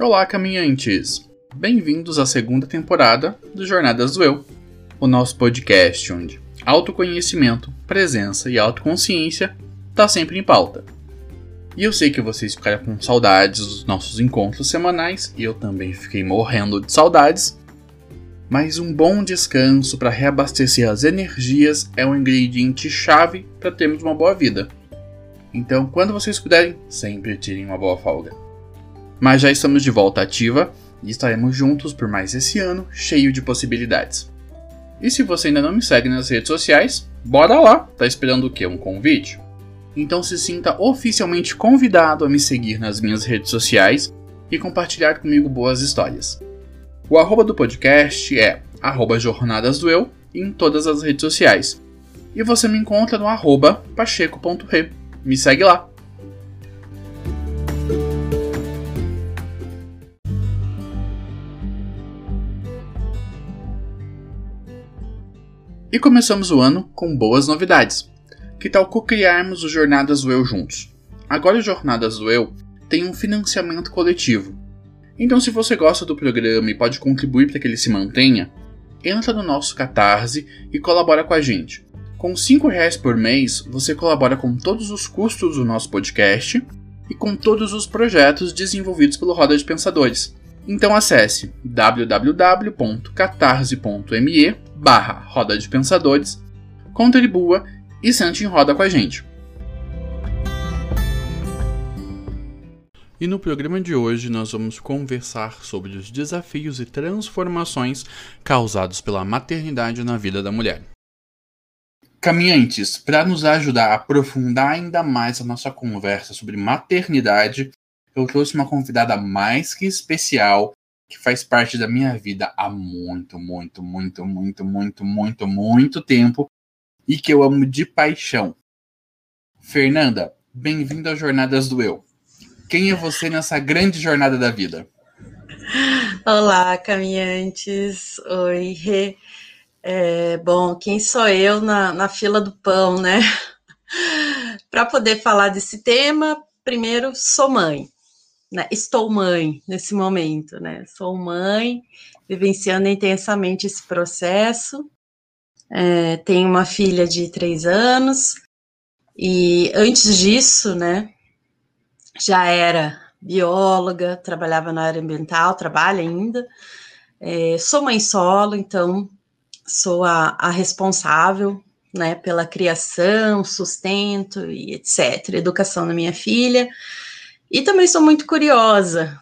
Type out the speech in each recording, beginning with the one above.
Olá, caminhantes! Bem-vindos à segunda temporada do Jornadas do Eu, o nosso podcast onde autoconhecimento, presença e autoconsciência tá sempre em pauta. E eu sei que vocês ficaram com saudades dos nossos encontros semanais, e eu também fiquei morrendo de saudades. Mas um bom descanso para reabastecer as energias é um ingrediente chave para termos uma boa vida. Então, quando vocês puderem, sempre tirem uma boa folga. Mas já estamos de volta ativa e estaremos juntos por mais esse ano cheio de possibilidades. E se você ainda não me segue nas redes sociais, bora lá! Tá esperando o quê? Um convite? Então se sinta oficialmente convidado a me seguir nas minhas redes sociais e compartilhar comigo boas histórias. O arroba do podcast é arroba Jornadas do Eu em todas as redes sociais. E você me encontra no arroba pacheco.re. Me segue lá! E começamos o ano com boas novidades. Que tal co-criarmos o Jornadas do Eu juntos? Agora o Jornadas do Eu tem um financiamento coletivo. Então se você gosta do programa e pode contribuir para que ele se mantenha, entra no nosso Catarse e colabora com a gente. Com R$ reais por mês, você colabora com todos os custos do nosso podcast e com todos os projetos desenvolvidos pelo Roda de Pensadores. Então acesse www.catarse.me barra Roda de Pensadores, contribua e sente em roda com a gente. E no programa de hoje nós vamos conversar sobre os desafios e transformações causados pela maternidade na vida da mulher. Caminhantes, para nos ajudar a aprofundar ainda mais a nossa conversa sobre maternidade, eu trouxe uma convidada mais que especial que faz parte da minha vida há muito, muito, muito, muito, muito, muito, muito tempo e que eu amo de paixão. Fernanda, bem-vinda às Jornadas do Eu. Quem é você nessa grande jornada da vida? Olá, caminhantes. Oi, Rê. É, bom, quem sou eu na, na fila do pão, né? Para poder falar desse tema, primeiro sou mãe né, estou mãe nesse momento, né? Sou mãe, vivenciando intensamente esse processo. É, tenho uma filha de três anos e antes disso, né, já era bióloga, trabalhava na área ambiental, trabalho ainda. É, sou mãe solo, então sou a, a responsável né, pela criação, sustento e etc., educação da minha filha. E também sou muito curiosa,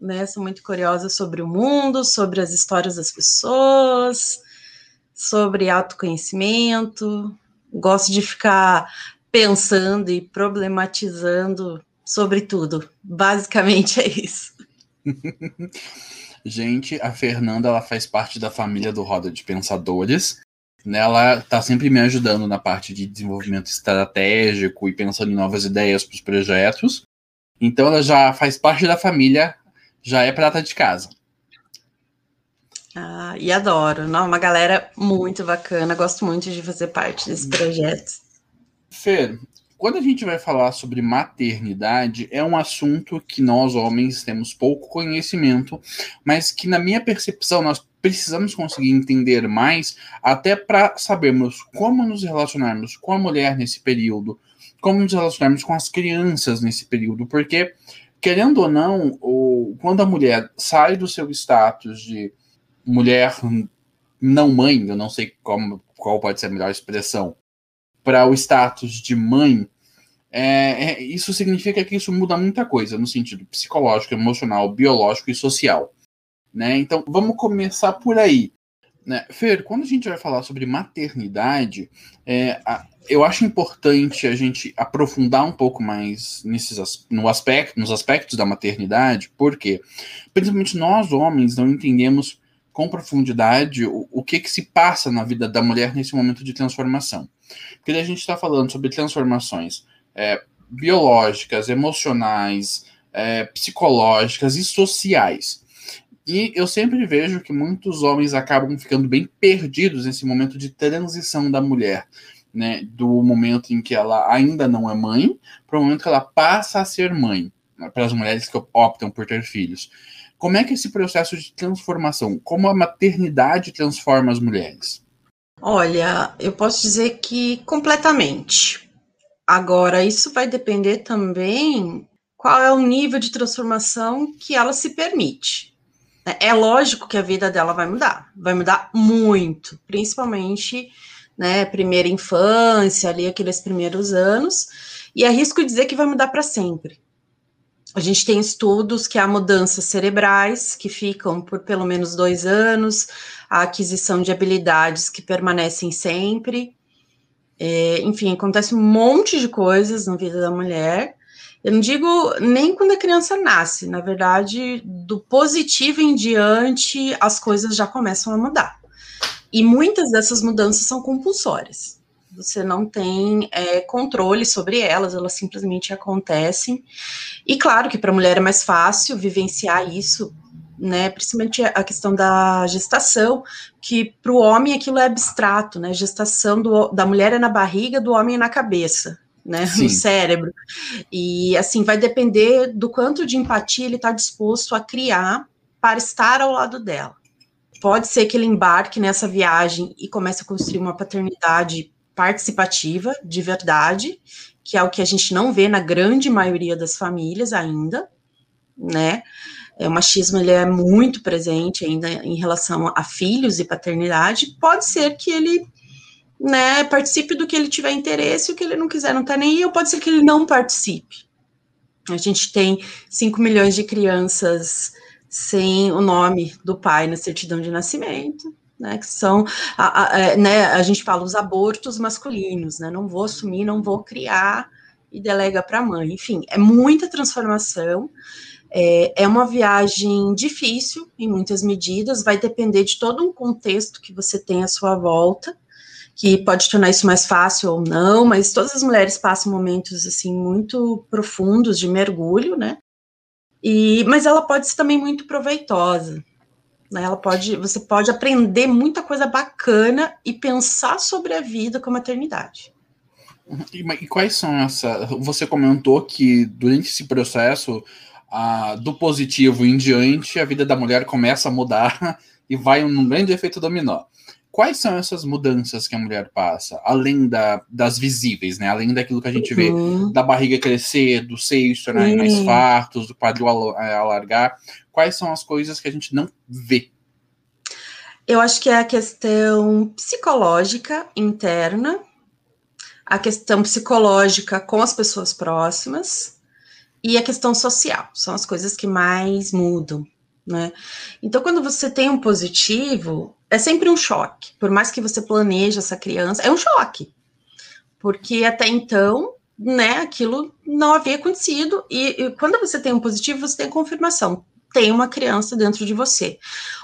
né? Sou muito curiosa sobre o mundo, sobre as histórias das pessoas, sobre autoconhecimento. Gosto de ficar pensando e problematizando sobre tudo. Basicamente é isso. Gente, a Fernanda ela faz parte da família do Roda de Pensadores. Né? Ela está sempre me ajudando na parte de desenvolvimento estratégico e pensando em novas ideias para os projetos. Então ela já faz parte da família, já é prata de casa. Ah, e adoro. Não, uma galera muito bacana. Gosto muito de fazer parte desse projeto. Fer, quando a gente vai falar sobre maternidade, é um assunto que nós, homens, temos pouco conhecimento, mas que, na minha percepção, nós precisamos conseguir entender mais, até para sabermos como nos relacionarmos com a mulher nesse período, como nos relacionarmos com as crianças nesse período, porque, querendo ou não, o, quando a mulher sai do seu status de mulher não mãe, eu não sei como, qual pode ser a melhor expressão, para o status de mãe, é, é, isso significa que isso muda muita coisa no sentido psicológico, emocional, biológico e social. Né? Então, vamos começar por aí. Né? Fer, quando a gente vai falar sobre maternidade, é, a, eu acho importante a gente aprofundar um pouco mais nesses, no aspecto, nos aspectos da maternidade, porque principalmente nós homens não entendemos com profundidade o, o que, que se passa na vida da mulher nesse momento de transformação. Porque a gente está falando sobre transformações é, biológicas, emocionais, é, psicológicas e sociais. E eu sempre vejo que muitos homens acabam ficando bem perdidos nesse momento de transição da mulher né, do momento em que ela ainda não é mãe para o momento que ela passa a ser mãe. para as mulheres que optam por ter filhos. Como é que esse processo de transformação, como a maternidade transforma as mulheres? Olha, eu posso dizer que completamente. Agora, isso vai depender também qual é o nível de transformação que ela se permite. É lógico que a vida dela vai mudar, vai mudar muito, principalmente, né, primeira infância, ali aqueles primeiros anos, e arrisco dizer que vai mudar para sempre. A gente tem estudos que há mudanças cerebrais que ficam por pelo menos dois anos, a aquisição de habilidades que permanecem sempre. É, enfim, acontece um monte de coisas na vida da mulher. Eu não digo nem quando a criança nasce, na verdade, do positivo em diante, as coisas já começam a mudar. E muitas dessas mudanças são compulsórias você não tem é, controle sobre elas, elas simplesmente acontecem. E claro que para a mulher é mais fácil vivenciar isso, né? Principalmente a questão da gestação, que para o homem aquilo é abstrato, né? Gestação do, da mulher é na barriga, do homem é na cabeça. Né, Sim. no cérebro. E assim, vai depender do quanto de empatia ele está disposto a criar para estar ao lado dela. Pode ser que ele embarque nessa viagem e comece a construir uma paternidade participativa, de verdade, que é o que a gente não vê na grande maioria das famílias ainda, né? É, o machismo ele é muito presente ainda em relação a filhos e paternidade. Pode ser que ele né, participe do que ele tiver interesse, o que ele não quiser não tá nem aí, ou pode ser que ele não participe. A gente tem 5 milhões de crianças sem o nome do pai na certidão de nascimento né, que são, a, a, é, né, a gente fala os abortos masculinos, né, não vou assumir, não vou criar e delega para a mãe. Enfim, é muita transformação, é, é uma viagem difícil em muitas medidas, vai depender de todo um contexto que você tem à sua volta, que pode tornar isso mais fácil ou não, mas todas as mulheres passam momentos assim muito profundos de mergulho, né? E, mas ela pode ser também muito proveitosa. Né? Ela pode, você pode aprender muita coisa bacana e pensar sobre a vida com a maternidade. E, e quais são essa? Você comentou que durante esse processo do positivo em diante, a vida da mulher começa a mudar e vai um grande efeito dominó. Quais são essas mudanças que a mulher passa, além da, das visíveis, né? Além daquilo que a gente uhum. vê da barriga crescer, do seio se tornarem mais fartos, do quadril é, alargar. Quais são as coisas que a gente não vê? Eu acho que é a questão psicológica interna, a questão psicológica com as pessoas próximas e a questão social. São as coisas que mais mudam. Né? Então, quando você tem um positivo, é sempre um choque. Por mais que você planeje essa criança, é um choque. Porque até então, né, aquilo não havia acontecido. E, e quando você tem um positivo, você tem confirmação. Tem uma criança dentro de você.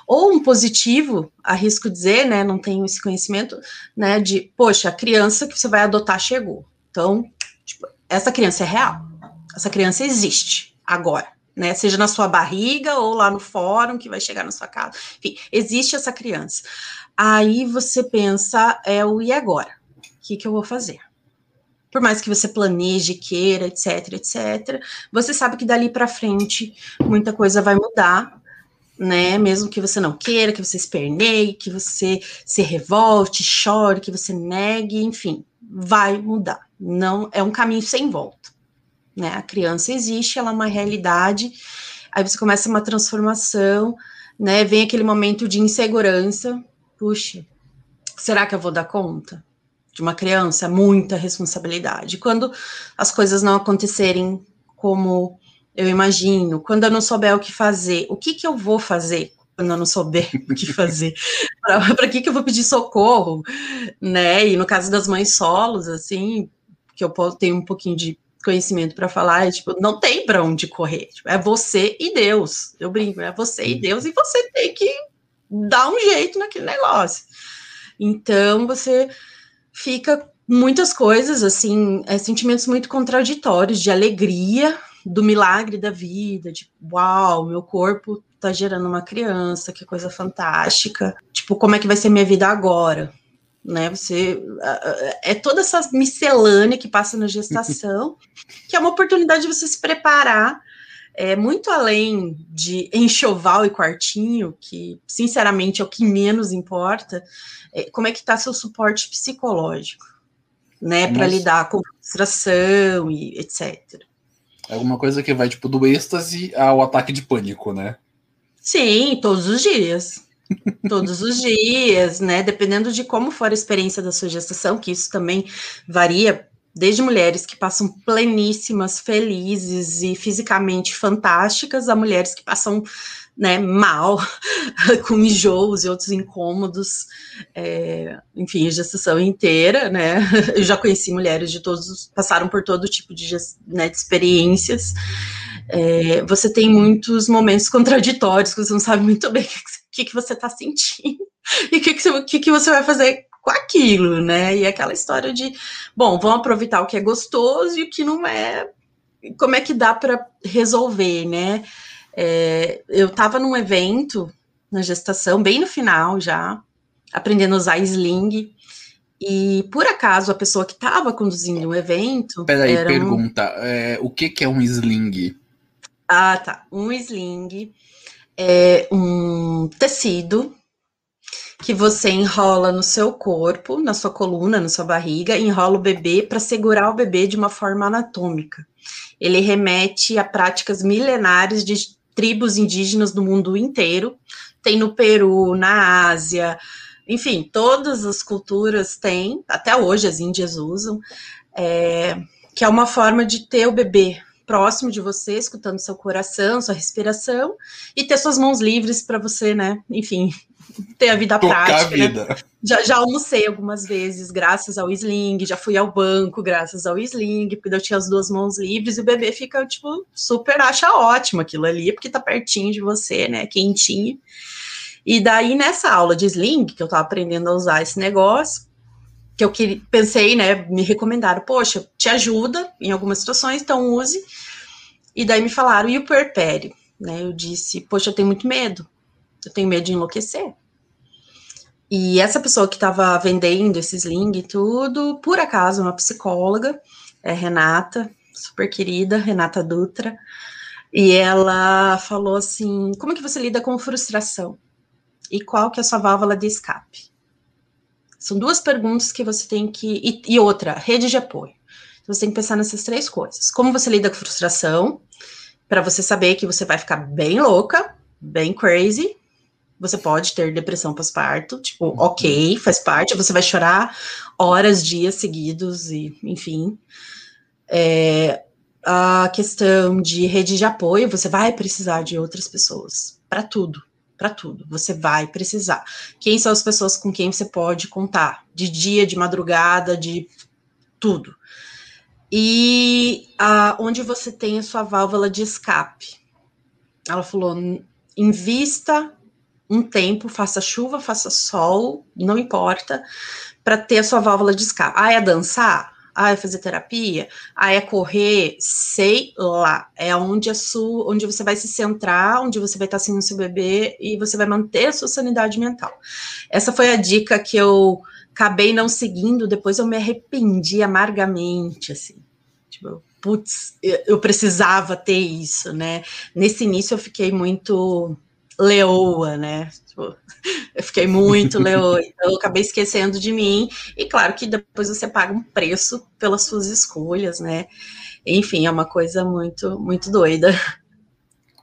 Ou um positivo, arrisco dizer, né, não tenho esse conhecimento, né, de, poxa, a criança que você vai adotar chegou. Então, tipo, essa criança é real. Essa criança existe agora né? Seja na sua barriga ou lá no fórum que vai chegar na sua casa. Enfim, existe essa criança. Aí você pensa, é o e agora? O que, que eu vou fazer? Por mais que você planeje, queira, etc, etc, você sabe que dali para frente muita coisa vai mudar, né? Mesmo que você não queira, que você esperneie, que você se revolte, chore, que você negue, enfim, vai mudar. Não é um caminho sem volta né? A criança existe, ela é uma realidade. Aí você começa uma transformação, né? Vem aquele momento de insegurança. Puxa, será que eu vou dar conta? De uma criança, muita responsabilidade. Quando as coisas não acontecerem como eu imagino, quando eu não souber o que fazer, o que, que eu vou fazer quando eu não souber o que fazer? Para que, que eu vou pedir socorro? Né? E no caso das mães solos, assim, que eu tenho um pouquinho de conhecimento para falar, é, tipo, não tem para onde correr. Tipo, é você e Deus. Eu brinco, é você e Deus, e você tem que dar um jeito naquele negócio. Então, você fica muitas coisas, assim, é, sentimentos muito contraditórios de alegria do milagre da vida, de uau, meu corpo tá gerando uma criança, que coisa fantástica. Tipo, como é que vai ser minha vida agora? Né? Você é toda essa miscelânea que passa na gestação, que é uma oportunidade de você se preparar é muito além de enxoval e quartinho, que sinceramente é o que menos importa, é, como é que está seu suporte psicológico, né, para lidar com frustração e etc. É alguma coisa que vai tipo do êxtase ao ataque de pânico, né? Sim, todos os dias. Todos os dias, né? Dependendo de como for a experiência da sua gestação, que isso também varia desde mulheres que passam pleníssimas, felizes e fisicamente fantásticas, a mulheres que passam né, mal, com enjoos e outros incômodos, é, enfim, a gestação inteira, né? Eu já conheci mulheres de todos, passaram por todo tipo de, né, de experiências. É, você tem muitos momentos contraditórios, que você não sabe muito bem o que, que, você está sentindo e o que, que, que você vai fazer com aquilo, né? E aquela história de, bom, vamos aproveitar o que é gostoso e o que não é, como é que dá para resolver, né? É, eu estava num evento na gestação, bem no final já, aprendendo a usar sling. E por acaso a pessoa que estava conduzindo o evento. Peraí, era pergunta: um... é, o que, que é um sling? Ah, tá. Um sling é um tecido que você enrola no seu corpo, na sua coluna, na sua barriga, enrola o bebê para segurar o bebê de uma forma anatômica. Ele remete a práticas milenares de tribos indígenas do mundo inteiro. Tem no Peru, na Ásia, enfim, todas as culturas têm, até hoje as índias usam, é, que é uma forma de ter o bebê próximo de você, escutando seu coração, sua respiração, e ter suas mãos livres para você, né? Enfim, ter a vida Tocar prática. A né? vida. Né? Já, já almocei algumas vezes, graças ao sling, já fui ao banco, graças ao sling, porque eu tinha as duas mãos livres, e o bebê fica, tipo, super acha ótimo aquilo ali, porque tá pertinho de você, né? Quentinho. E daí, nessa aula de sling, que eu tava aprendendo a usar esse negócio, que eu que, pensei, né? Me recomendaram, poxa, te ajuda em algumas situações, então use. E daí me falaram, e o puerpério? Né, eu disse, poxa, eu tenho muito medo. Eu tenho medo de enlouquecer. E essa pessoa que estava vendendo esse sling e tudo, por acaso, uma psicóloga, é Renata, super querida, Renata Dutra, e ela falou assim: como é que você lida com frustração? E qual que é a sua válvula de escape? São duas perguntas que você tem que. E, e outra, rede de apoio. Então, você tem que pensar nessas três coisas. Como você lida com frustração, para você saber que você vai ficar bem louca, bem crazy, você pode ter depressão pós-parto, tipo, ok, faz parte, você vai chorar horas, dias seguidos, e enfim. É, a questão de rede de apoio, você vai precisar de outras pessoas para tudo, para tudo. Você vai precisar. Quem são as pessoas com quem você pode contar? De dia, de madrugada, de tudo. E a, onde você tem a sua válvula de escape. Ela falou: invista um tempo, faça chuva, faça sol, não importa, para ter a sua válvula de escape. Ah, é dançar? Ah, é fazer terapia? Ah, é correr? Sei lá. É onde a sua, onde você vai se centrar, onde você vai estar sendo seu bebê e você vai manter a sua sanidade mental. Essa foi a dica que eu acabei não seguindo, depois eu me arrependi amargamente, assim. Tipo, putz, eu precisava ter isso, né? Nesse início eu fiquei muito leoa, né? Tipo, eu fiquei muito leoa, então eu acabei esquecendo de mim. E claro que depois você paga um preço pelas suas escolhas, né? Enfim, é uma coisa muito, muito doida.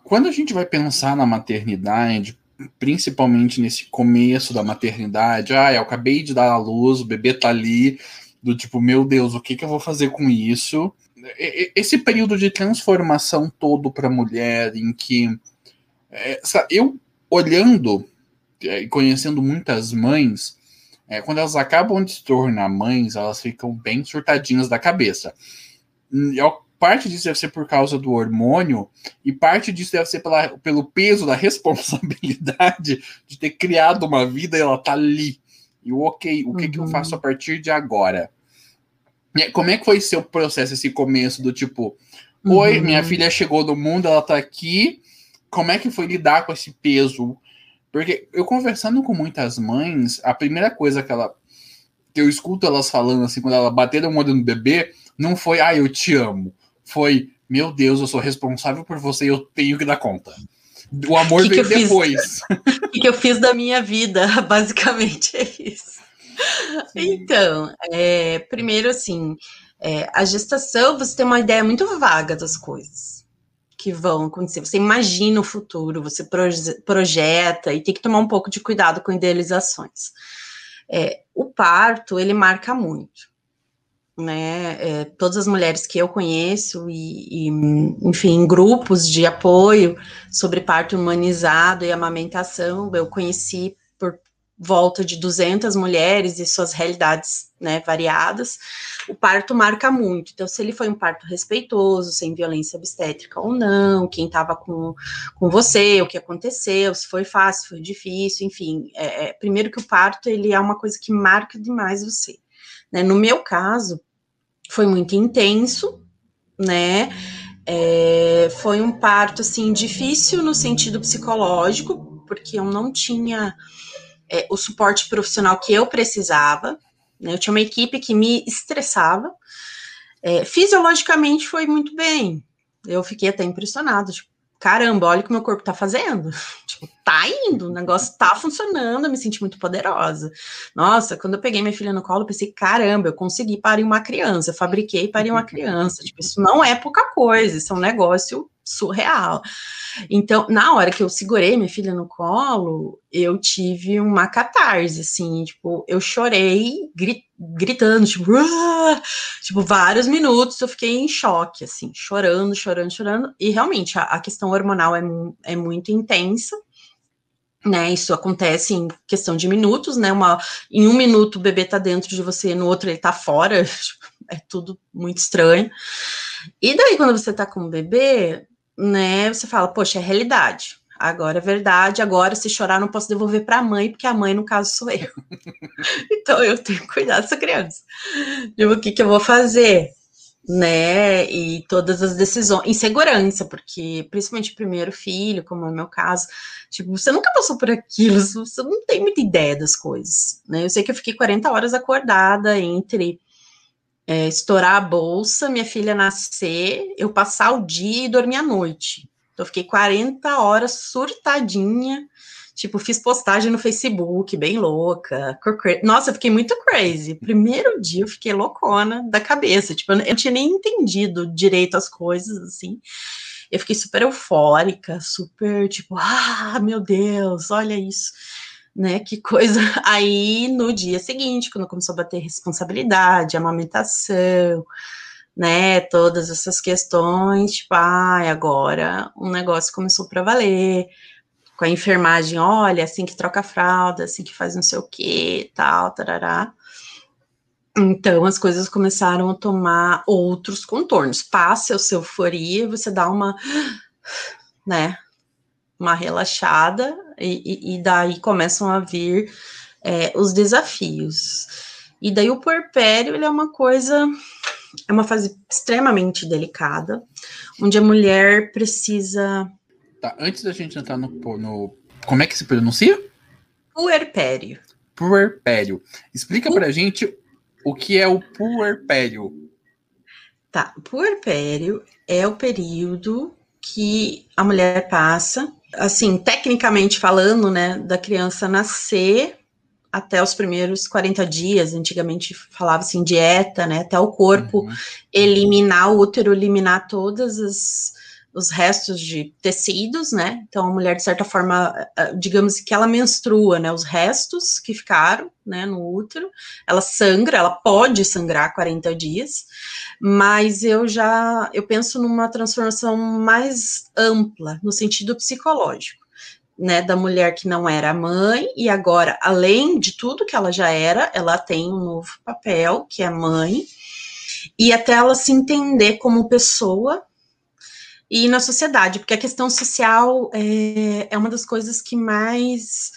Quando a gente vai pensar na maternidade, principalmente nesse começo da maternidade, ah, eu acabei de dar a luz, o bebê tá ali, do tipo, meu Deus, o que, que eu vou fazer com isso? Esse período de transformação todo para a mulher, em que é, eu, olhando é, e conhecendo muitas mães, é, quando elas acabam de se tornar mães, elas ficam bem surtadinhas da cabeça. E, parte disso deve ser por causa do hormônio, e parte disso deve ser pela, pelo peso da responsabilidade de ter criado uma vida e ela tá ali. E o ok, o que, uhum. que eu faço a partir de agora? Como é que foi seu processo, esse começo do tipo, oi, uhum. minha filha chegou no mundo, ela tá aqui, como é que foi lidar com esse peso? Porque eu conversando com muitas mães, a primeira coisa que ela que eu escuto elas falando assim, quando ela bateram o olho no bebê, não foi, ah, eu te amo. Foi, meu Deus, eu sou responsável por você e eu tenho que dar conta. O amor que vem que depois. O que, que eu fiz da minha vida, basicamente é isso. Sim. Então, é, primeiro assim, é, a gestação, você tem uma ideia muito vaga das coisas que vão acontecer. Você imagina o futuro, você proje projeta e tem que tomar um pouco de cuidado com idealizações. É, o parto, ele marca muito né, é, todas as mulheres que eu conheço e, e, enfim, grupos de apoio sobre parto humanizado e amamentação, eu conheci volta de 200 mulheres e suas realidades, né, variadas, o parto marca muito, então se ele foi um parto respeitoso, sem violência obstétrica ou não, quem estava com, com você, o que aconteceu, se foi fácil, foi difícil, enfim, é, é, primeiro que o parto, ele é uma coisa que marca demais você, né? No meu caso, foi muito intenso, né? É, foi um parto assim difícil no sentido psicológico, porque eu não tinha é, o suporte profissional que eu precisava. Né? Eu tinha uma equipe que me estressava. É, fisiologicamente foi muito bem. Eu fiquei até impressionada. Tipo, caramba, olha o que meu corpo tá fazendo. Tipo, tá indo, o negócio tá funcionando, eu me senti muito poderosa. Nossa, quando eu peguei minha filha no colo, eu pensei, caramba, eu consegui parir uma criança, eu fabriquei parir uma criança. Tipo, isso não é pouca coisa, isso é um negócio surreal. Então, na hora que eu segurei minha filha no colo, eu tive uma catarse, assim, tipo, eu chorei gri gritando, tipo, tipo, vários minutos eu fiquei em choque, assim, chorando, chorando, chorando, e realmente a, a questão hormonal é, é muito intensa, né, isso acontece em questão de minutos, né, uma, em um minuto o bebê tá dentro de você, no outro ele tá fora, é tudo muito estranho, e daí quando você tá com o bebê, né, você fala, poxa, é realidade. Agora é verdade, agora se chorar não posso devolver para a mãe, porque a mãe, no caso, sou eu. então eu tenho que cuidar dessa criança. Tipo, o que, que eu vou fazer? Né? E todas as decisões, insegurança, porque principalmente primeiro filho, como é o meu caso, tipo, você nunca passou por aquilo, você não tem muita ideia das coisas, né? Eu sei que eu fiquei 40 horas acordada entre é, estourar a bolsa, minha filha nascer, eu passar o dia e dormir à noite. Então, eu fiquei 40 horas surtadinha. Tipo, fiz postagem no Facebook, bem louca. Nossa, eu fiquei muito crazy. Primeiro dia eu fiquei loucona da cabeça. Tipo, eu não tinha nem entendido direito as coisas, assim. Eu fiquei super eufórica, super, tipo, ah, meu Deus, olha isso né? Que coisa. Aí no dia seguinte, quando começou a bater responsabilidade, amamentação, né? Todas essas questões, tipo, ai, ah, agora um negócio começou para valer. Com a enfermagem, olha, assim que troca a fralda, assim que faz não sei o que, tal, tarará. Então as coisas começaram a tomar outros contornos. Passa a sua euforia, você dá uma, né, uma relaxada e, e daí começam a vir é, os desafios. E daí o puerpério ele é uma coisa, é uma fase extremamente delicada, onde a mulher precisa. Tá, antes da gente entrar no, no como é que se pronuncia? Puerpério. Puerpério. Explica Pu... pra gente o que é o puerpério. Tá, puerpério é o período que a mulher passa assim, tecnicamente falando, né, da criança nascer até os primeiros 40 dias, antigamente falava assim, dieta, né, até o corpo uhum. eliminar o útero, eliminar todas as os restos de tecidos, né? Então a mulher de certa forma, digamos que ela menstrua, né? Os restos que ficaram, né, no útero, ela sangra, ela pode sangrar 40 dias, mas eu já eu penso numa transformação mais ampla no sentido psicológico. Né, da mulher que não era mãe, e agora, além de tudo que ela já era, ela tem um novo papel, que é mãe, e até ela se entender como pessoa, e na sociedade, porque a questão social é, é uma das coisas que mais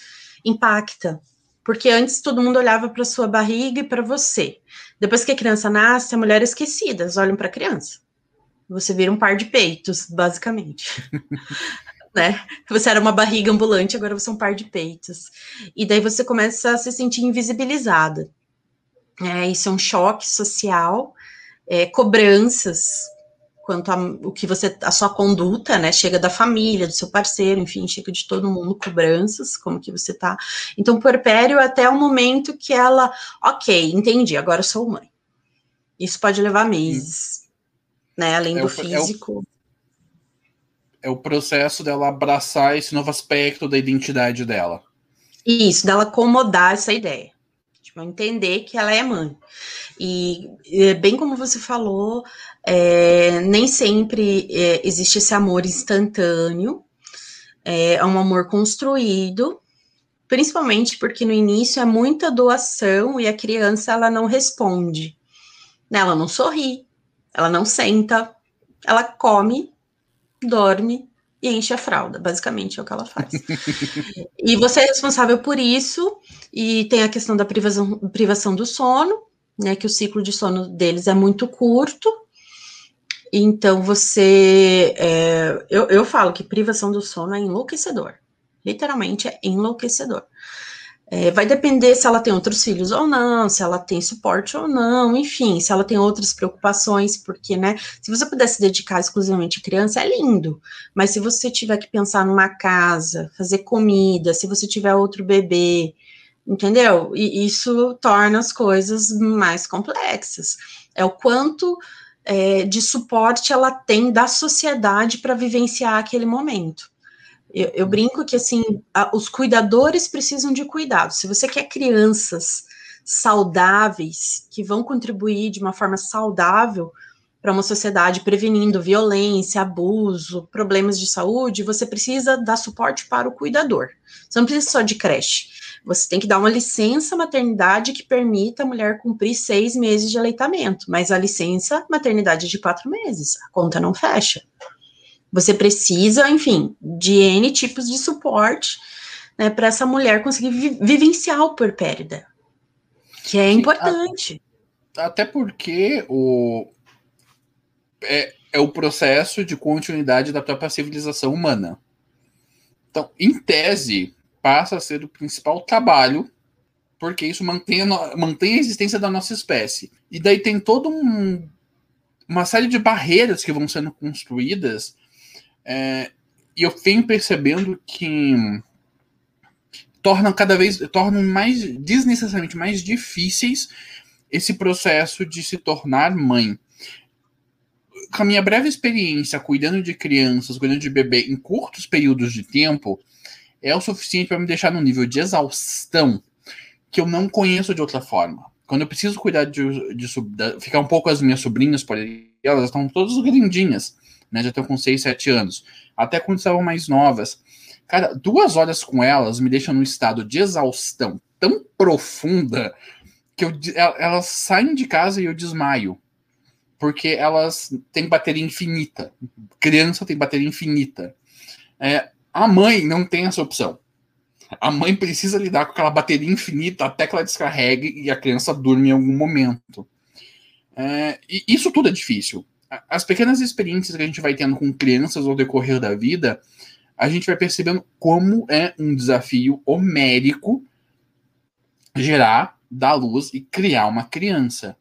impacta. Porque antes todo mundo olhava para sua barriga e para você. Depois que a criança nasce, a mulher é esquecida, olham para a criança. Você vira um par de peitos, basicamente. né? Você era uma barriga ambulante, agora você é um par de peitos. E daí você começa a se sentir invisibilizada. É, isso é um choque social, é, cobranças quanto a, o que você, a sua conduta, né, chega da família, do seu parceiro, enfim, chega de todo mundo, cobranças, como que você tá. Então, puerpério é até o momento que ela, ok, entendi, agora eu sou mãe. Isso pode levar meses, hum. né, além é do o, físico. É o, é o processo dela abraçar esse novo aspecto da identidade dela. Isso, dela acomodar essa ideia. Entender que ela é mãe. E, bem como você falou, é, nem sempre é, existe esse amor instantâneo, é, é um amor construído, principalmente porque no início é muita doação e a criança ela não responde. Né? Ela não sorri, ela não senta, ela come, dorme e enche a fralda, basicamente é o que ela faz. e você é responsável por isso, e tem a questão da privação, privação do sono, né, que o ciclo de sono deles é muito curto, então você, é, eu, eu falo que privação do sono é enlouquecedor, literalmente é enlouquecedor. É, vai depender se ela tem outros filhos ou não, se ela tem suporte ou não, enfim, se ela tem outras preocupações, porque, né, se você pudesse dedicar exclusivamente à criança, é lindo, mas se você tiver que pensar numa casa, fazer comida, se você tiver outro bebê, entendeu? E isso torna as coisas mais complexas. É o quanto é, de suporte ela tem da sociedade para vivenciar aquele momento. Eu, eu brinco que assim, a, os cuidadores precisam de cuidado. Se você quer crianças saudáveis que vão contribuir de uma forma saudável para uma sociedade prevenindo violência, abuso, problemas de saúde, você precisa dar suporte para o cuidador. Você não precisa só de creche. Você tem que dar uma licença maternidade que permita a mulher cumprir seis meses de aleitamento, mas a licença maternidade é de quatro meses, a conta não fecha. Você precisa, enfim, de N tipos de suporte né, para essa mulher conseguir vi vivenciar o puerpérida, que é importante. Até porque o, é, é o processo de continuidade da própria civilização humana. Então, em tese, passa a ser o principal trabalho, porque isso mantém a, mantém a existência da nossa espécie. E daí tem toda um, uma série de barreiras que vão sendo construídas é, e eu venho percebendo que tornam cada vez tornam mais desnecessariamente mais difíceis esse processo de se tornar mãe. Com a minha breve experiência cuidando de crianças, cuidando de bebê em curtos períodos de tempo, é o suficiente para me deixar num nível de exaustão que eu não conheço de outra forma. Quando eu preciso cuidar de, de, de ficar um pouco as minhas sobrinhas, por elas estão todas grandinhas né? Já estão com 6, 7 anos. Até quando estavam mais novas. Cara, duas horas com elas me deixam num estado de exaustão tão profunda que eu, elas saem de casa e eu desmaio. Porque elas têm bateria infinita. Criança tem bateria infinita. É, a mãe não tem essa opção. A mãe precisa lidar com aquela bateria infinita até que ela descarregue e a criança durma em algum momento. É, e isso tudo é difícil as pequenas experiências que a gente vai tendo com crianças ao decorrer da vida, a gente vai percebendo como é um desafio homérico gerar, dar luz e criar uma criança.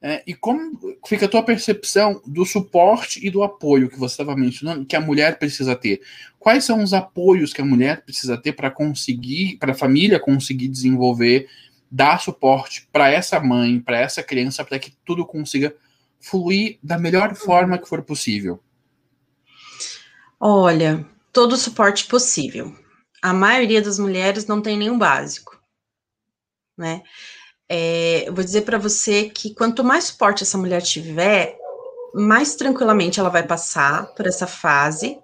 É, e como fica a tua percepção do suporte e do apoio que você estava mencionando, que a mulher precisa ter? Quais são os apoios que a mulher precisa ter para conseguir, para a família conseguir desenvolver, dar suporte para essa mãe, para essa criança, para que tudo consiga fluir da melhor forma que for possível? Olha, todo o suporte possível. A maioria das mulheres não tem nenhum básico, né? É, eu vou dizer para você que quanto mais suporte essa mulher tiver, mais tranquilamente ela vai passar por essa fase.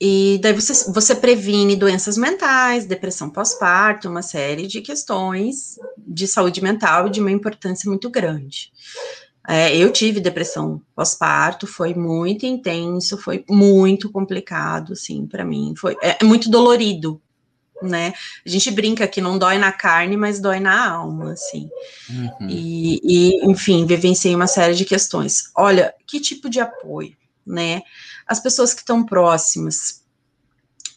E daí você, você previne doenças mentais, depressão pós-parto, uma série de questões de saúde mental e de uma importância muito grande. É, eu tive depressão pós-parto, foi muito intenso, foi muito complicado, assim, para mim. Foi é, é, muito dolorido, né? A gente brinca que não dói na carne, mas dói na alma, assim. Uhum. E, e, enfim, vivenciei uma série de questões. Olha, que tipo de apoio, né? As pessoas que estão próximas.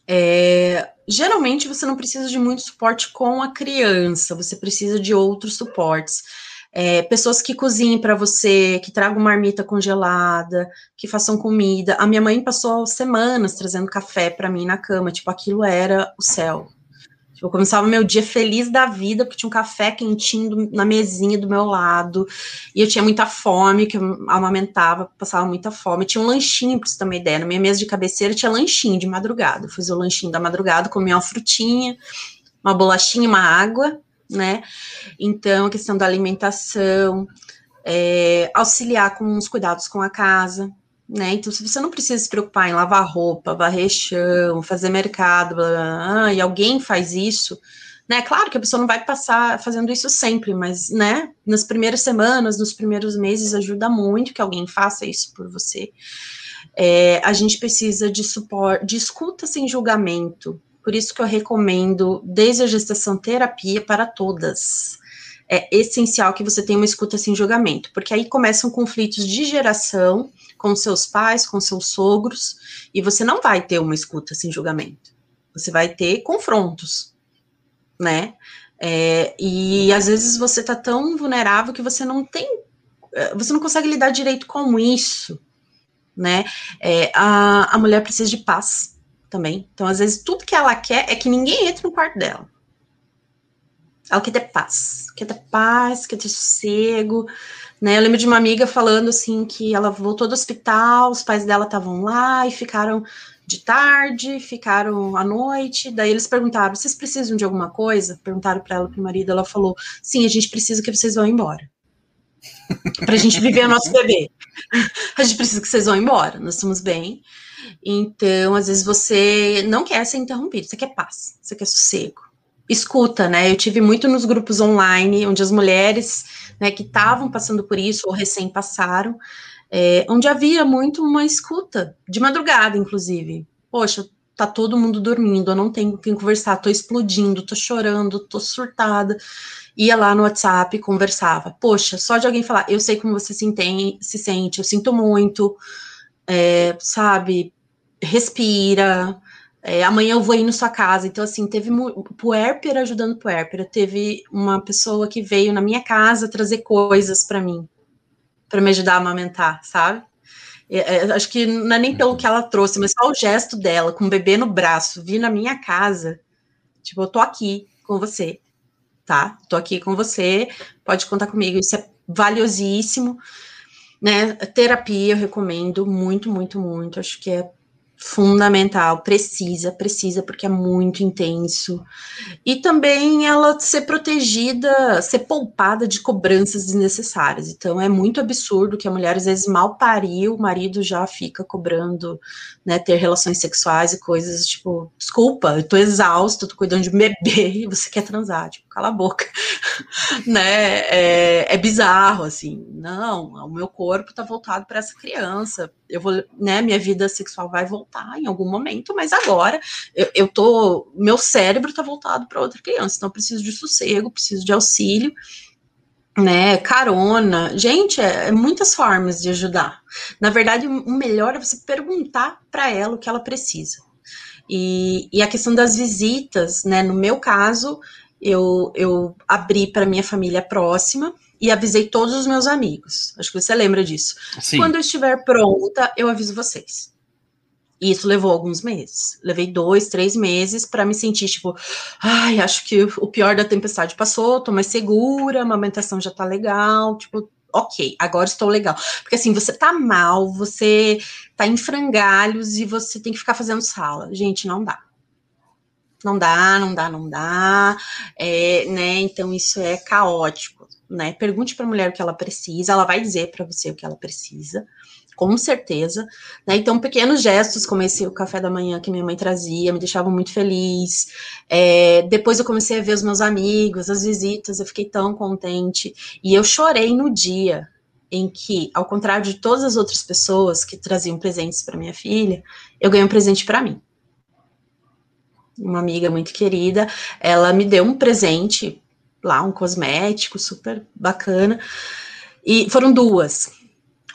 É, geralmente você não precisa de muito suporte com a criança, você precisa de outros suportes É, pessoas que cozinhem para você, que tragam marmita congelada, que façam comida. A minha mãe passou semanas trazendo café para mim na cama, tipo, aquilo era o céu. Eu começava meu dia feliz da vida, porque tinha um café quentinho na mesinha do meu lado, e eu tinha muita fome, que eu amamentava, passava muita fome. tinha um lanchinho, pra você ter uma ideia, na minha mesa de cabeceira tinha lanchinho de madrugada. Eu fazia o lanchinho da madrugada, comia uma frutinha, uma bolachinha, uma água, né? Então, a questão da alimentação, é, auxiliar com os cuidados com a casa, né? Então, se você não precisa se preocupar em lavar roupa, varrer chão, fazer mercado, blá, blá, blá, e alguém faz isso, né? Claro que a pessoa não vai passar fazendo isso sempre, mas, né? Nas primeiras semanas, nos primeiros meses, ajuda muito que alguém faça isso por você. É, a gente precisa de suporte, de escuta sem julgamento. Por isso que eu recomendo, desde a gestação, terapia para todas é essencial que você tenha uma escuta sem julgamento, porque aí começam conflitos de geração com seus pais, com seus sogros, e você não vai ter uma escuta sem julgamento. Você vai ter confrontos, né? É, e às vezes você tá tão vulnerável que você não tem, é, você não consegue lidar direito com isso, né? É, a, a mulher precisa de paz também. Então, às vezes, tudo que ela quer é que ninguém entre no quarto dela. Ela quer ter paz, quer ter paz, quer ter sossego, né? Eu lembro de uma amiga falando assim que ela voltou do hospital, os pais dela estavam lá e ficaram de tarde, ficaram à noite. Daí eles perguntaram: vocês precisam de alguma coisa? Perguntaram para ela, para o marido. Ela falou: sim, a gente precisa que vocês vão embora. para a gente viver o nosso bebê. a gente precisa que vocês vão embora. Nós estamos bem. Então, às vezes você não quer ser interrompido, você quer paz, você quer sossego. Escuta, né? Eu tive muito nos grupos online, onde as mulheres né, que estavam passando por isso ou recém passaram, é, onde havia muito uma escuta, de madrugada, inclusive. Poxa, tá todo mundo dormindo, eu não tenho com quem conversar, tô explodindo, tô chorando, tô surtada. Ia lá no WhatsApp, conversava. Poxa, só de alguém falar, eu sei como você se, entende, se sente, eu sinto muito, é, sabe? Respira, é, amanhã eu vou ir na sua casa. Então, assim, teve puérpera ajudando puérpera. Teve uma pessoa que veio na minha casa trazer coisas para mim, para me ajudar a amamentar, sabe? É, é, acho que não é nem pelo que ela trouxe, mas só o gesto dela, com o bebê no braço, vir na minha casa. Tipo, eu tô aqui com você, tá? Tô aqui com você, pode contar comigo. Isso é valiosíssimo, né? Terapia eu recomendo muito, muito, muito. Acho que é fundamental, precisa, precisa, porque é muito intenso. E também ela ser protegida, ser poupada de cobranças desnecessárias. Então é muito absurdo que a mulher às vezes mal pariu, o marido já fica cobrando, né, ter relações sexuais e coisas tipo, desculpa, eu tô exausto, tô cuidando de um bebê e você quer transar, tipo, cala a boca. né? É, é bizarro assim. Não, o meu corpo tá voltado para essa criança. Eu vou, né, minha vida sexual vai voltar em algum momento, mas agora eu, eu tô, meu cérebro tá voltado para outra criança, então eu preciso de sossego, preciso de auxílio, né, carona, gente, é, é muitas formas de ajudar. Na verdade, o melhor é você perguntar para ela o que ela precisa. E, e a questão das visitas, né, no meu caso, eu, eu abri para minha família próxima, e avisei todos os meus amigos. Acho que você lembra disso. Sim. Quando eu estiver pronta, eu aviso vocês. E isso levou alguns meses. Levei dois, três meses para me sentir, tipo, ai, acho que o pior da tempestade passou, tô mais segura, a amamentação já tá legal, tipo, ok, agora estou legal. Porque assim, você tá mal, você tá em frangalhos e você tem que ficar fazendo sala. Gente, não dá. Não dá, não dá, não dá. É, né? Então isso é caótico, né? Pergunte para a mulher o que ela precisa, ela vai dizer para você o que ela precisa com certeza. Né? Então, pequenos gestos, como esse o café da manhã que minha mãe trazia, me deixavam muito feliz. É, depois eu comecei a ver os meus amigos, as visitas, eu fiquei tão contente. E eu chorei no dia em que, ao contrário de todas as outras pessoas que traziam presentes para minha filha, eu ganhei um presente para mim. Uma amiga muito querida, ela me deu um presente lá, um cosmético super bacana. E foram duas.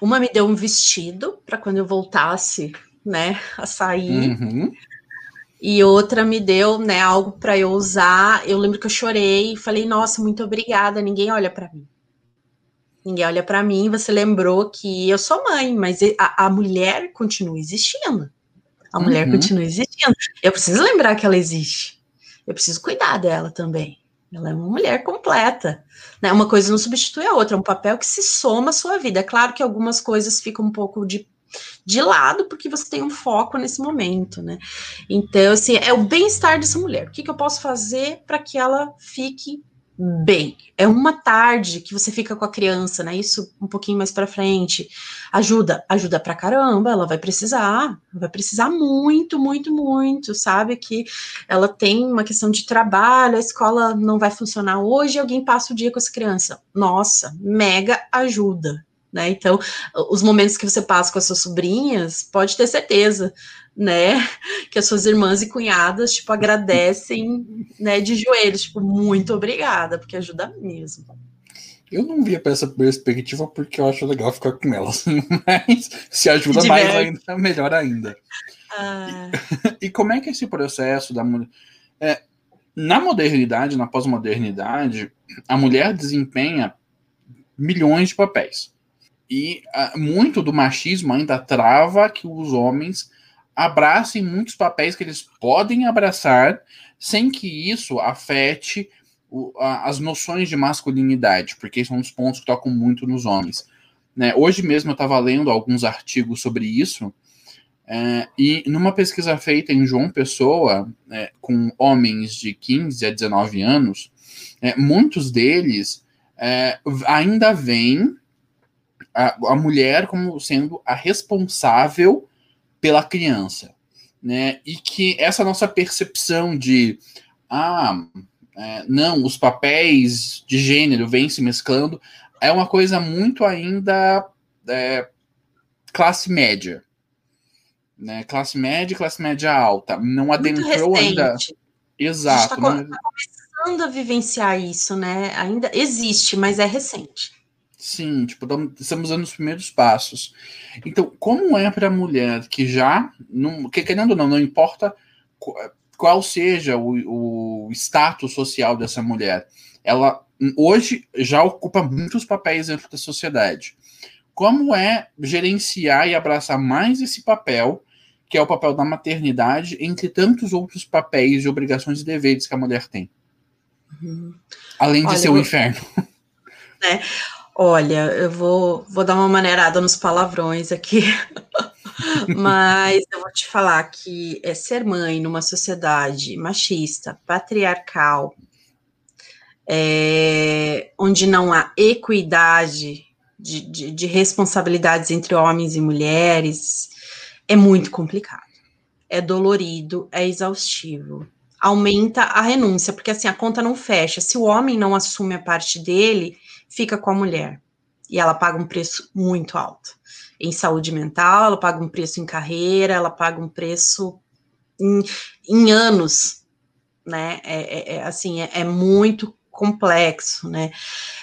Uma me deu um vestido para quando eu voltasse, né, a sair. Uhum. E outra me deu, né, algo para eu usar. Eu lembro que eu chorei e falei: "Nossa, muito obrigada, ninguém olha para mim". Ninguém olha para mim, você lembrou que eu sou mãe, mas a, a mulher continua existindo. A uhum. mulher continua existindo. Eu preciso lembrar que ela existe. Eu preciso cuidar dela também. Ela é uma mulher completa. Né? Uma coisa não substitui a outra, é um papel que se soma à sua vida. É claro que algumas coisas ficam um pouco de, de lado, porque você tem um foco nesse momento, né? Então, assim, é o bem-estar dessa mulher. O que, que eu posso fazer para que ela fique bem. É uma tarde que você fica com a criança, né? Isso um pouquinho mais para frente. Ajuda, ajuda pra caramba, ela vai precisar, vai precisar muito, muito, muito, sabe? Que ela tem uma questão de trabalho, a escola não vai funcionar hoje, alguém passa o dia com essa criança. Nossa, mega ajuda, né? Então, os momentos que você passa com as suas sobrinhas, pode ter certeza, né, que as suas irmãs e cunhadas, tipo, agradecem, né, de joelhos, tipo, muito obrigada, porque ajuda mesmo. Eu não via para essa perspectiva porque eu acho legal ficar com elas, mas se ajuda mais ainda, melhor ainda. Ah. E, e, como é que é esse processo da mulher... É, na modernidade, na pós-modernidade, a mulher desempenha milhões de papéis. E uh, muito do machismo ainda trava que os homens abracem muitos papéis que eles podem abraçar sem que isso afete o, a, as noções de masculinidade, porque são os pontos que tocam muito nos homens. Né? Hoje mesmo eu estava lendo alguns artigos sobre isso, é, e numa pesquisa feita em João Pessoa, é, com homens de 15 a 19 anos, é, muitos deles é, ainda veem a, a mulher como sendo a responsável pela criança, né? E que essa nossa percepção de ah, é, não, os papéis de gênero vêm se mesclando é uma coisa muito ainda é, classe média, né? Classe média, classe média alta, não adentrou ainda. Exato. A gente está não... começando a vivenciar isso, né? Ainda existe, mas é recente. Sim, tipo, estamos dando os primeiros passos. Então, como é para a mulher que já, não, que querendo ou não, não importa qual seja o, o status social dessa mulher, ela hoje já ocupa muitos papéis dentro da sociedade. Como é gerenciar e abraçar mais esse papel, que é o papel da maternidade, entre tantos outros papéis de obrigações e deveres que a mulher tem? Uhum. Além de Olha, ser um eu... inferno. É. Olha, eu vou, vou dar uma maneirada nos palavrões aqui, mas eu vou te falar que é ser mãe numa sociedade machista, patriarcal, é, onde não há equidade de, de, de responsabilidades entre homens e mulheres, é muito complicado. É dolorido, é exaustivo aumenta a renúncia, porque assim a conta não fecha. Se o homem não assume a parte dele, fica com a mulher. E ela paga um preço muito alto. Em saúde mental, ela paga um preço em carreira, ela paga um preço em, em anos, né? É, é, é assim, é, é, muito complexo, né?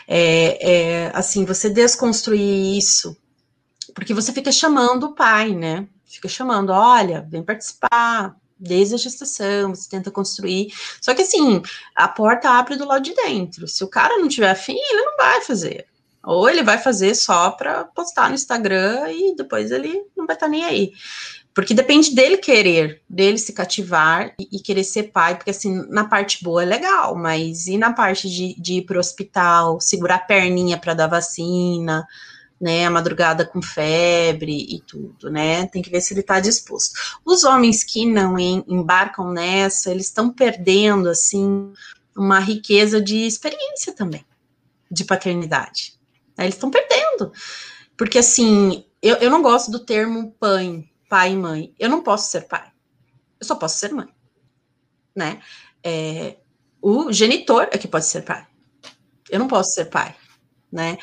É, é, assim, você desconstruir isso, porque você fica chamando o pai, né? Fica chamando, olha, vem participar, desde a gestação, você tenta construir. Só que assim, a porta abre do lado de dentro. Se o cara não tiver afim, ele não vai fazer. Ou ele vai fazer só para postar no Instagram e depois ele não vai estar tá nem aí. Porque depende dele querer, dele se cativar e, e, querer ser pai, porque assim, na parte boa é legal, mas e na parte de, de ir para o hospital, segurar a perninha para dar vacina, né, a madrugada com febre e tudo, né? Tem que ver se ele está disposto. Os homens que não em, embarcam nessa, eles estão perdendo assim uma riqueza de experiência também de paternidade. Né? Eles estão perdendo, porque assim, eu, eu não gosto do termo pai, pai e mãe. Eu não posso ser pai. Eu só posso ser mãe, né? É, o genitor é que pode ser pai. Eu não posso ser pai né?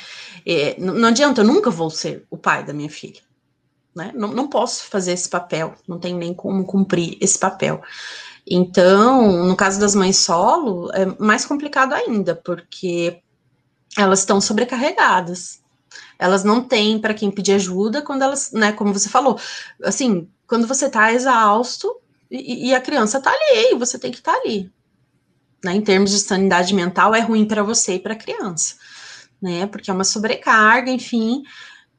É, não adianta, eu nunca vou ser o pai da minha filha, né? Não, não posso fazer esse papel, não tenho nem como cumprir esse papel. Então, no caso das mães solo, é mais complicado ainda, porque elas estão sobrecarregadas. Elas não têm para quem pedir ajuda quando elas, né, como você falou, assim, quando você está exausto e, e, a criança está ali, e você tem que estar tá ali. Né, em termos de sanidade mental, é ruim para você e para a criança né? Porque é uma sobrecarga, enfim,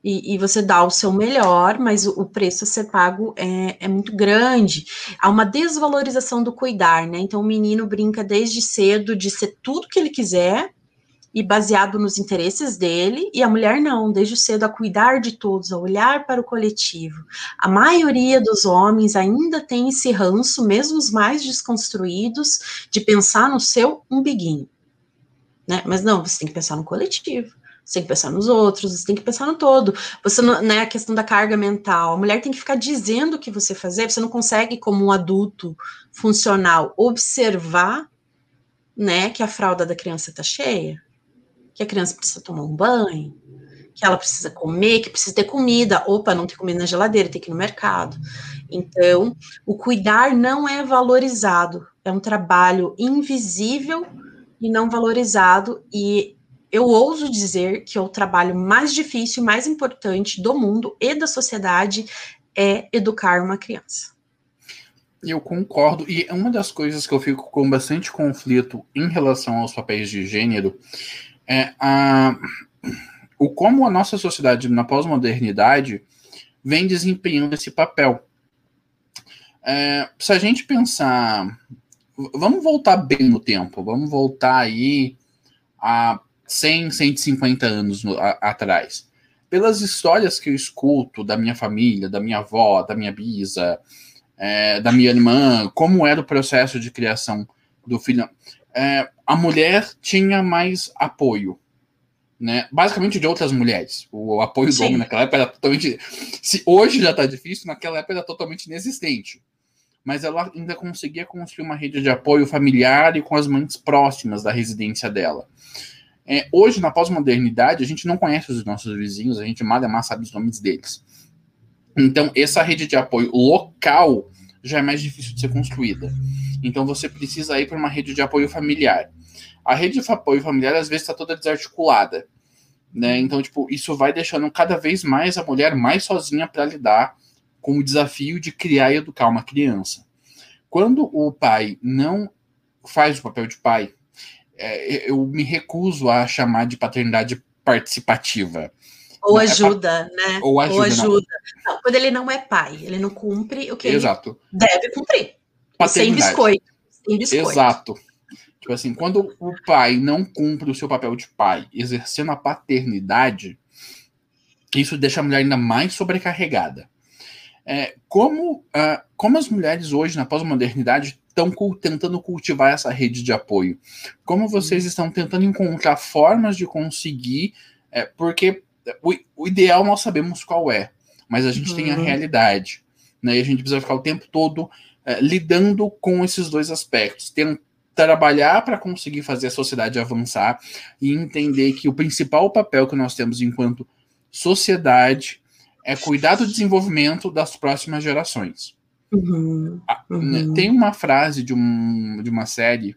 e, e, você dá o seu melhor, mas o, o preço a ser pago é, é, muito grande. Há uma desvalorização do cuidar, né? Então o menino brinca desde cedo de ser tudo que ele quiser e baseado nos interesses dele, e a mulher não, desde cedo a cuidar de todos, a olhar para o coletivo. A maioria dos homens ainda tem esse ranço, mesmo os mais desconstruídos, de pensar no seu umbiguinho. Né? Mas não, você tem que pensar no coletivo você tem que pensar nos outros, você tem que pensar no todo. Você não, né, a questão da carga mental. A mulher tem que ficar dizendo o que você fazer, você não consegue, como um adulto funcional, observar, né, que a fralda da criança está cheia, que a criança precisa tomar um banho, que ela precisa comer, que precisa ter comida. Opa, não tem comida na geladeira, tem que ir no mercado. Então, o cuidar não é valorizado, é um trabalho invisível e não valorizado, e eu ouso dizer que o trabalho mais difícil mais importante do mundo e da sociedade é educar uma criança. Eu concordo, e uma das coisas que eu fico com bastante conflito em relação aos papéis de gênero é a, o como a nossa sociedade na pós-modernidade vem desempenhando esse papel. É, se a gente pensar, vamos voltar bem no tempo, vamos voltar aí a 100, 150 anos no, a, atrás. Pelas histórias que eu escuto da minha família, da minha avó, da minha bisa, é, da minha irmã, como era o processo de criação do filho, é, a mulher tinha mais apoio, né? Basicamente de outras mulheres. O apoio Sim. do homem naquela época era totalmente. Se hoje já está difícil, naquela época era totalmente inexistente. Mas ela ainda conseguia construir uma rede de apoio familiar e com as mães próximas da residência dela. É, hoje, na pós-modernidade, a gente não conhece os nossos vizinhos, a gente mal e mal sabe os nomes deles. Então, essa rede de apoio local já é mais difícil de ser construída. Então, você precisa ir para uma rede de apoio familiar. A rede de apoio familiar, às vezes, está toda desarticulada. Né? Então, tipo, isso vai deixando cada vez mais a mulher mais sozinha para lidar com o desafio de criar e educar uma criança. Quando o pai não faz o papel de pai, é, eu me recuso a chamar de paternidade participativa. Ou é ajuda, é né? Ou ajuda. Ou ajuda. Não. Não, quando ele não é pai, ele não cumpre o que Exato. ele deve cumprir. Sem biscoito. Sem biscoito. Exato. Tipo assim, quando o pai não cumpre o seu papel de pai, exercendo a paternidade, isso deixa a mulher ainda mais sobrecarregada. É, como, uh, como as mulheres hoje, na pós-modernidade, estão tentando cultivar essa rede de apoio? Como vocês uhum. estão tentando encontrar formas de conseguir? É, porque o, o, ideal nós sabemos qual é, mas a gente uhum. tem a uhum. realidade. Né, e a gente precisa ficar o tempo todo é, lidando com esses dois aspectos. Tem, trabalhar para conseguir fazer a sociedade avançar e entender que o principal papel que nós temos enquanto sociedade é cuidar do desenvolvimento das próximas gerações. Uhum, uhum. Tem uma frase de, um, de uma série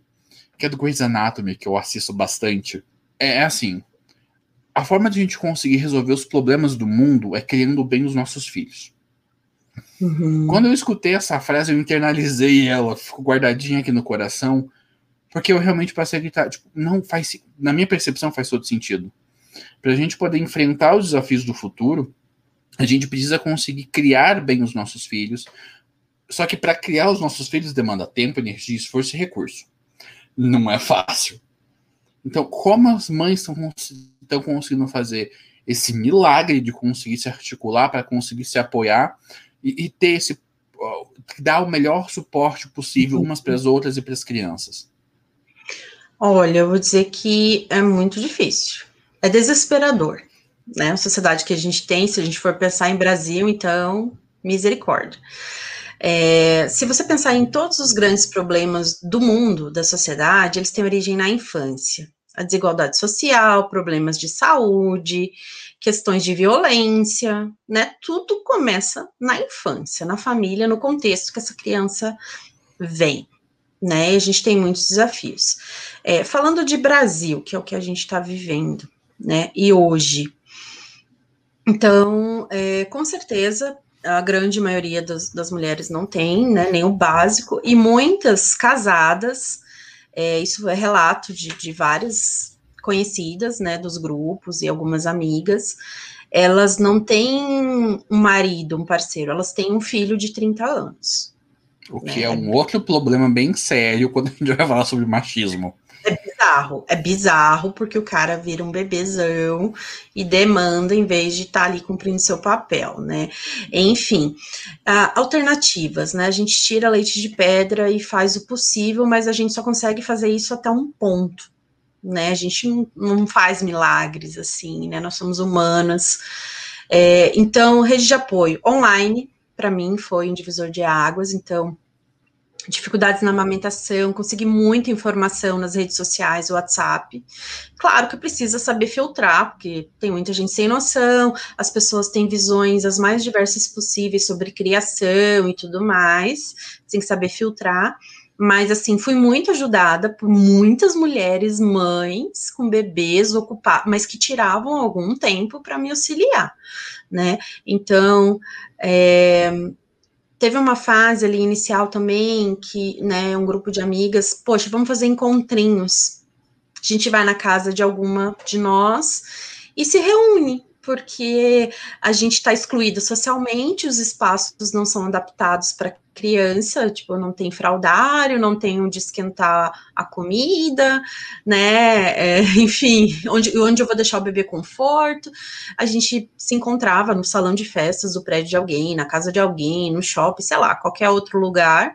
que é do Grey's Anatomy, que eu assisto bastante. É, é assim: a forma de a gente conseguir resolver os problemas do mundo é criando bem os nossos filhos. Uhum. Quando eu escutei essa frase, eu internalizei ela, ficou guardadinha aqui no coração, porque eu realmente passei a gritar, tipo, não faz, na minha percepção faz todo sentido. Para a gente poder enfrentar os desafios do futuro, a gente precisa conseguir criar bem os nossos filhos, só que para criar os nossos filhos demanda tempo, energia, esforço e recurso. Não é fácil. Então, como as mães estão conseguindo fazer esse milagre de conseguir se articular para conseguir se apoiar e, e ter esse dar o melhor suporte possível uhum. umas para as outras e para as crianças? Olha, eu vou dizer que é muito difícil. É desesperador, né? A sociedade que a gente tem, se a gente for pensar em Brasil, então, misericórdia. É, se você pensar em todos os grandes problemas do mundo, da sociedade, eles têm origem na infância. A desigualdade social, problemas de saúde, questões de violência, né? Tudo começa na infância, na família, no contexto que essa criança vem, né? E a gente tem muitos desafios. É, falando de Brasil, que é o que a gente está vivendo, né? E hoje. Então, é, com certeza, a grande maioria das, das mulheres não tem, né, nem o básico, e muitas casadas, é, isso é relato de, de vários conhecidas, né, dos grupos e algumas amigas, elas não têm um marido, um parceiro, elas têm um filho de 30 anos. O que né? é um outro problema bem sério quando a gente vai falar sobre machismo. É bizarro, é bizarro porque o cara vira um bebezão e demanda em vez de estar tá ali cumprindo seu papel, né? Enfim, uh, alternativas, né? A gente tira leite de pedra e faz o possível, mas a gente só consegue fazer isso até um ponto, né? A gente não, não faz milagres assim, né? Nós somos humanas. É, então, rede de apoio online, para mim, foi um divisor de águas, então dificuldades na amamentação, consegui muita informação nas redes sociais, WhatsApp. Claro que precisa saber filtrar, porque tem muita gente sem noção, as pessoas têm visões as mais diversas possíveis sobre criação e tudo mais, tem que saber filtrar. Mas, assim, fui muito ajudada por muitas mulheres, mães com bebês ocupados, mas que tiravam algum tempo para me auxiliar, né? Então, é, Teve uma fase ali inicial também que, né, um grupo de amigas, poxa, vamos fazer encontrinhos. A gente vai na casa de alguma de nós e se reúne porque a gente está excluído socialmente, os espaços não são adaptados para criança, tipo, não tem fraldário, não tem onde esquentar a comida, né? É, enfim, onde, onde eu vou deixar o bebê conforto. A gente se encontrava no salão de festas do prédio de alguém, na casa de alguém, no shopping, sei lá, qualquer outro lugar.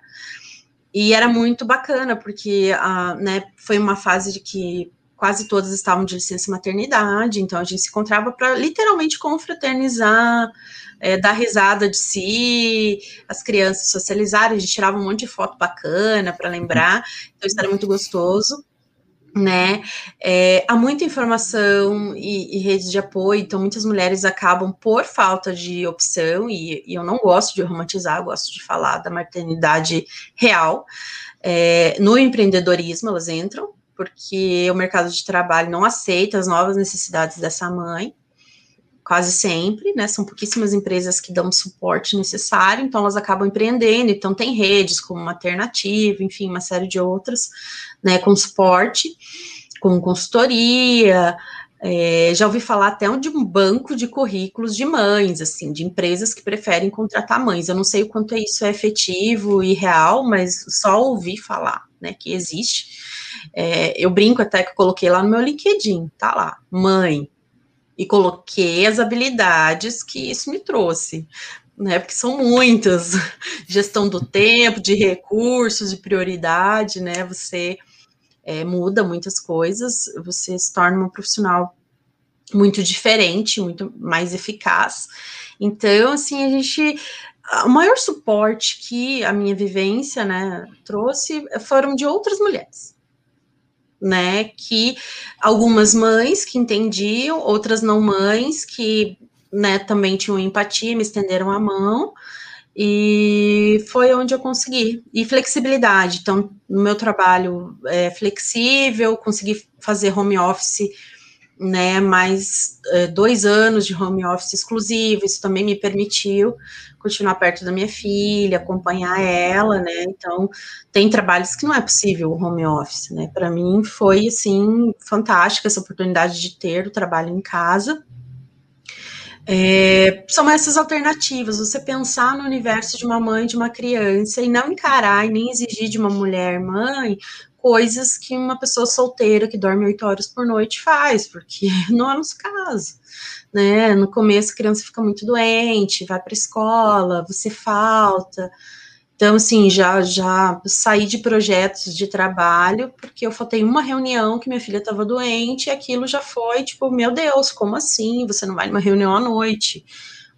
E era muito bacana, porque uh, né, foi uma fase de que quase todas estavam de licença maternidade, então a gente se encontrava para literalmente confraternizar, é, dar risada de si, as crianças socializarem, a gente tirava um monte de foto bacana para lembrar, então isso era muito gostoso. Né, é, há muita informação e, e, redes de apoio, então muitas mulheres acabam por falta de opção, e, e eu não gosto de romantizar, gosto de falar da maternidade real. É, no empreendedorismo elas entram, porque o mercado de trabalho não aceita as novas necessidades dessa mãe, quase sempre, né? São pouquíssimas empresas que dão o suporte necessário, então elas acabam empreendendo, então tem redes como alternativa, enfim, uma série de outras, né, com suporte, com consultoria, é, já ouvi falar até de um banco de currículos de mães, assim, de empresas que preferem contratar mães. Eu não sei o quanto isso é efetivo e real, mas só ouvi falar, né, que existe. É, eu brinco até que eu coloquei lá no meu LinkedIn, tá lá, mãe, e coloquei as habilidades que isso me trouxe, né? Porque são muitas, gestão do tempo, de recursos, de prioridade, né? Você é, muda muitas coisas, você se torna uma profissional muito diferente, muito mais eficaz. Então, assim, a gente o maior suporte que a minha vivência, né, trouxe foram de outras mulheres né? Que algumas mães que entendiam, outras não mães que, né, também tinham empatia, me estenderam a mão. E foi onde eu consegui. E flexibilidade. Então, no meu trabalho é flexível, consegui fazer home office né, mais é, dois anos de home office exclusivo, isso também me permitiu continuar perto da minha filha, acompanhar ela, né, então tem trabalhos que não é possível o home office, né, para mim foi, assim, fantástica essa oportunidade de ter o trabalho em casa, é, são essas alternativas, você pensar no universo de uma mãe, de uma criança, e não encarar e nem exigir de uma mulher mãe coisas que uma pessoa solteira que dorme oito horas por noite faz, porque não é nosso caso, né? No começo a criança fica muito doente, vai para escola, você falta. Então, assim, já, já saí de projetos de trabalho, porque eu faltei uma reunião que minha filha estava doente, e aquilo já foi, tipo, meu Deus, como assim? Você não vai numa reunião à noite?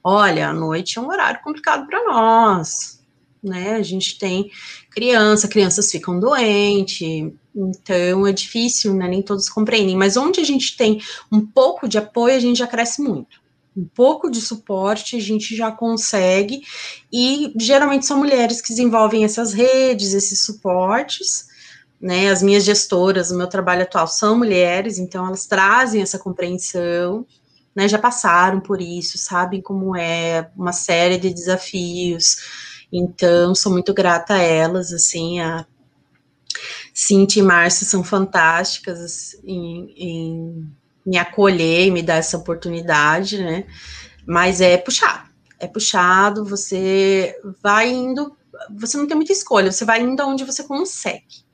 Olha, a noite é um horário complicado para nós, né? A gente tem criança, crianças ficam doentes, então é difícil, né? Nem todos compreendem, mas onde a gente tem um pouco de apoio, a gente já cresce muito. Um pouco de suporte a gente já consegue, e geralmente são mulheres que desenvolvem essas redes, esses suportes, né? As minhas gestoras, o meu trabalho atual são mulheres, então elas trazem essa compreensão, né? Já passaram por isso, sabem como é uma série de desafios então, sou muito grata a elas, assim, a Cintia e Márcio são fantásticas em, em me acolher e me dar essa oportunidade, né? Mas é puxado, é puxado, você vai indo, você não tem muita escolha, você vai indo aonde você consegue,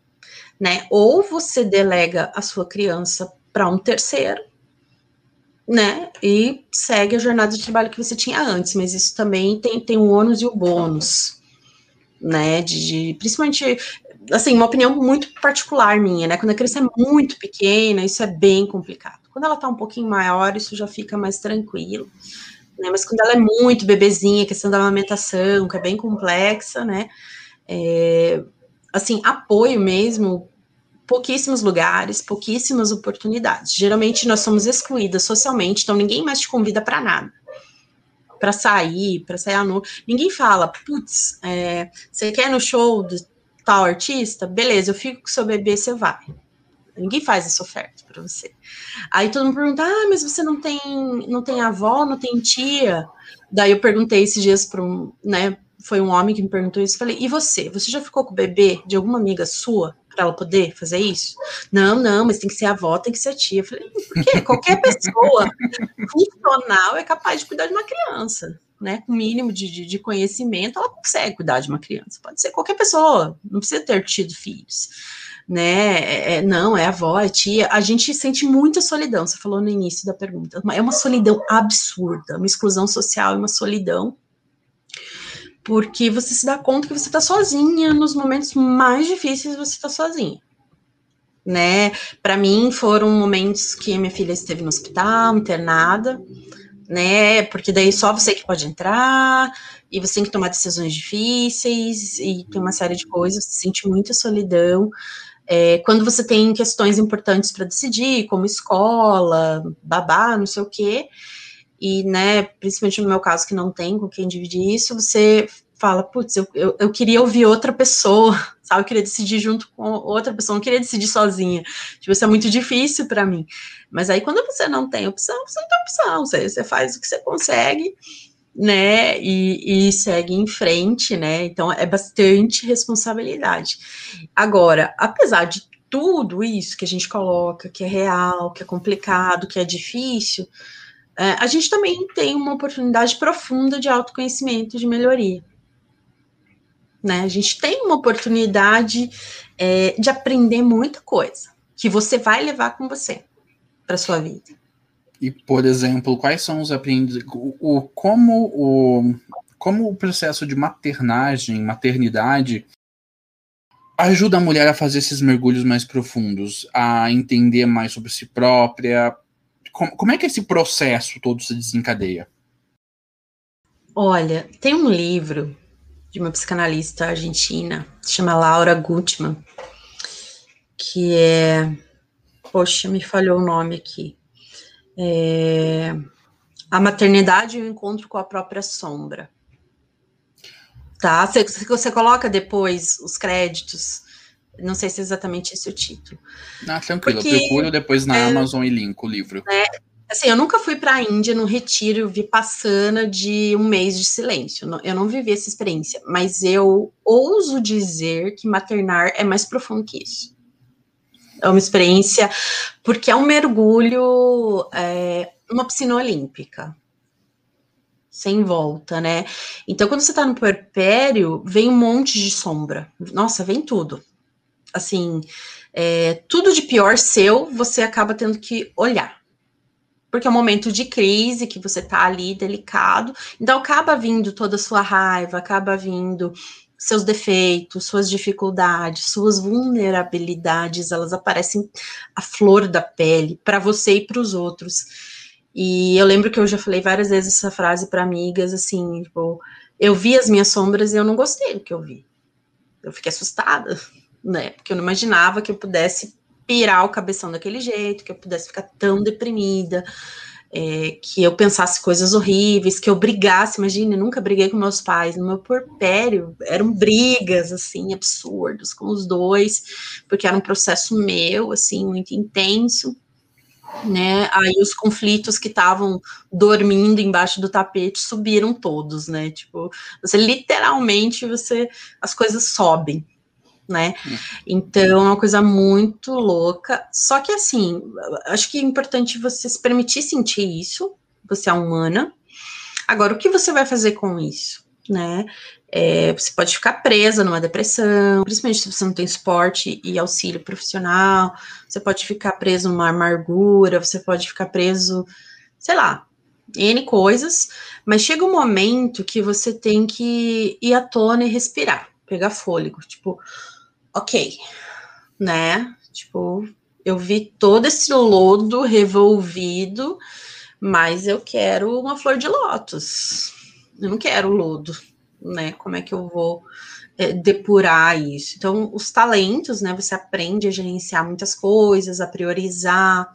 né? Ou você delega a sua criança para um terceiro, né? E segue a jornada de trabalho que você tinha antes, mas isso também tem, tem o ônus e o bônus, né? De, de, principalmente, assim, uma opinião muito particular minha, né? Quando a criança é muito pequena, isso é bem complicado. Quando ela tá um pouquinho maior, isso já fica mais tranquilo. Né? Mas quando ela é muito bebezinha, questão da amamentação, que é bem complexa, né? É, assim, apoio mesmo, pouquíssimos lugares, pouquíssimas oportunidades. Geralmente nós somos excluídas socialmente, então ninguém mais te convida para nada. Para sair, para sair à noite. Ninguém fala, putz, é, você quer no show de tal artista? Beleza, eu fico com seu bebê, você vai. Ninguém faz essa oferta para você. Aí todo mundo pergunta: ah, mas você não tem, não tem avó, não tem tia? Daí eu perguntei esses dias para um, né? Foi um homem que me perguntou isso. Falei: e você? Você já ficou com o bebê de alguma amiga sua para ela poder fazer isso? Não, não, mas tem que ser avó, tem que ser tia. Eu falei: por quê? Qualquer pessoa funcional é capaz de cuidar de uma criança. Né, com mínimo de, de, de conhecimento, ela consegue cuidar de uma criança. Pode ser qualquer pessoa, não precisa ter tido filhos né? É, é, não, é avó, é tia. A gente sente muita solidão. Você falou no início da pergunta. É uma solidão absurda, uma exclusão social uma solidão. Porque você se dá conta que você está sozinha nos momentos mais difíceis, você está sozinha. Né? Para mim foram momentos que minha filha esteve no hospital, internada, né? Porque daí só você que pode entrar, e você tem que tomar decisões difíceis, e tem uma série de coisas, você sente muita solidão. É, quando você tem questões importantes para decidir, como escola, babá, não sei o quê, e, né, principalmente no meu caso, que não tem com quem dividir isso, você fala, putz, eu, eu, eu, queria ouvir outra pessoa, sabe? Eu queria decidir junto com outra pessoa, não queria decidir sozinha. Tipo, isso é muito difícil para mim. Mas aí, quando você não tem opção, você não tem opção, você, você faz o que você consegue né, e, e, segue em frente, né, então é bastante responsabilidade. Agora, apesar de tudo isso que a gente coloca, que é real, que é complicado, que é difícil, é, a gente também tem uma oportunidade profunda de autoconhecimento, de melhoria. Né? A gente tem uma oportunidade é, de aprender muita coisa que você vai levar com você para sua vida. E, por exemplo, quais são os aprendizados? O, o, como, o, como o processo de maternagem, maternidade, ajuda a mulher a fazer esses mergulhos mais profundos, a entender mais sobre si própria? Como, como é que esse processo todo se desencadeia? Olha, tem um livro de uma psicanalista argentina, chama Laura Gutman, que é. Poxa, me falhou o nome aqui é, a maternidade e o encontro com a própria sombra. Tá? Você, você coloca depois os créditos. Não sei se é exatamente esse o título. Ah, tranquilo, Porque, eu procuro depois na é, Amazon e linko o livro. É, assim, eu nunca fui para a Índia no retiro vipassana de um mês de silêncio. Eu não vivi essa experiência, mas eu ouso dizer que maternar é mais profundo que isso é uma experiência, porque é um mergulho, é, uma piscina olímpica, sem volta, né? Então, quando você tá no puerpério, vem um monte de sombra. Nossa, vem tudo. Assim, é, tudo de pior seu, você acaba tendo que olhar. Porque é um momento de crise, que você tá ali delicado. Então, acaba vindo toda a sua raiva, acaba vindo seus defeitos, suas dificuldades, suas vulnerabilidades, elas aparecem à flor da pele para você e para os outros. E eu lembro que eu já falei várias vezes essa frase para amigas, assim, tipo, eu vi as minhas sombras e eu não gostei do que eu vi. Eu fiquei assustada, né? Porque eu não imaginava que eu pudesse pirar o cabeção daquele jeito, que eu pudesse ficar tão deprimida é, que eu pensasse coisas horríveis, que eu brigasse, imagine, nunca briguei com meus pais, no meu porpério eram brigas, assim, absurdos com os dois, porque era um processo meu, assim, muito intenso, né, aí os conflitos que estavam dormindo embaixo do tapete subiram todos, né, tipo, você literalmente, você, as coisas sobem, né? Então é uma coisa muito louca. Só que assim, acho que é importante você se permitir sentir isso. Você é humana. Agora, o que você vai fazer com isso, né? É, você pode ficar presa numa depressão, principalmente se você não tem suporte e auxílio profissional. Você pode ficar preso numa amargura. Você pode ficar preso, sei lá, N coisas. Mas chega um momento que você tem que ir à tona e respirar, pegar fôlego. Tipo, ok, né? Tipo, eu vi todo esse lodo revolvido, mas eu quero uma flor de lótus. Eu não quero lodo, né? Como é que eu vou é, depurar isso? Então, os talentos, né? Você aprende a gerenciar muitas coisas, a priorizar.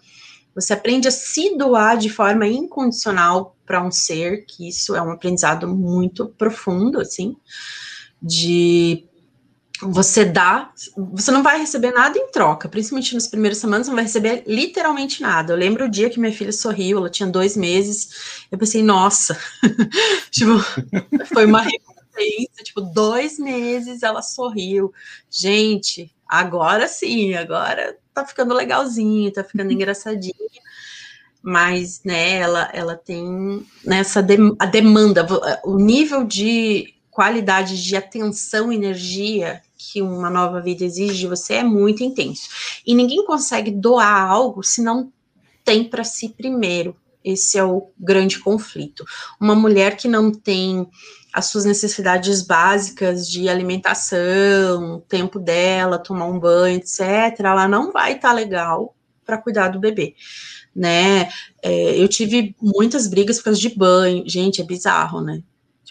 Você aprende a se doar de forma incondicional para um ser, que isso é um aprendizado muito profundo, assim, de você dá, você não vai receber nada em troca, principalmente nas primeiras semanas, não vai receber literalmente nada. Eu lembro o dia que minha filha sorriu, ela tinha dois meses, eu pensei, nossa, tipo, foi uma recompensa, tipo, dois meses ela sorriu. Gente, agora sim, agora tá ficando legalzinho, tá ficando engraçadinho. Mas, né, ela, ela tem nessa de, a demanda, o nível de qualidade de atenção, energia que uma nova vida exige de você é muito intenso. E ninguém consegue doar algo se não tem para si primeiro. Esse é o grande conflito. Uma mulher que não tem as suas necessidades básicas de alimentação, tempo dela, tomar um banho, etc., ela não vai estar tá legal para cuidar do bebê, né? É, eu tive muitas brigas por causa de banho, gente, é bizarro, né?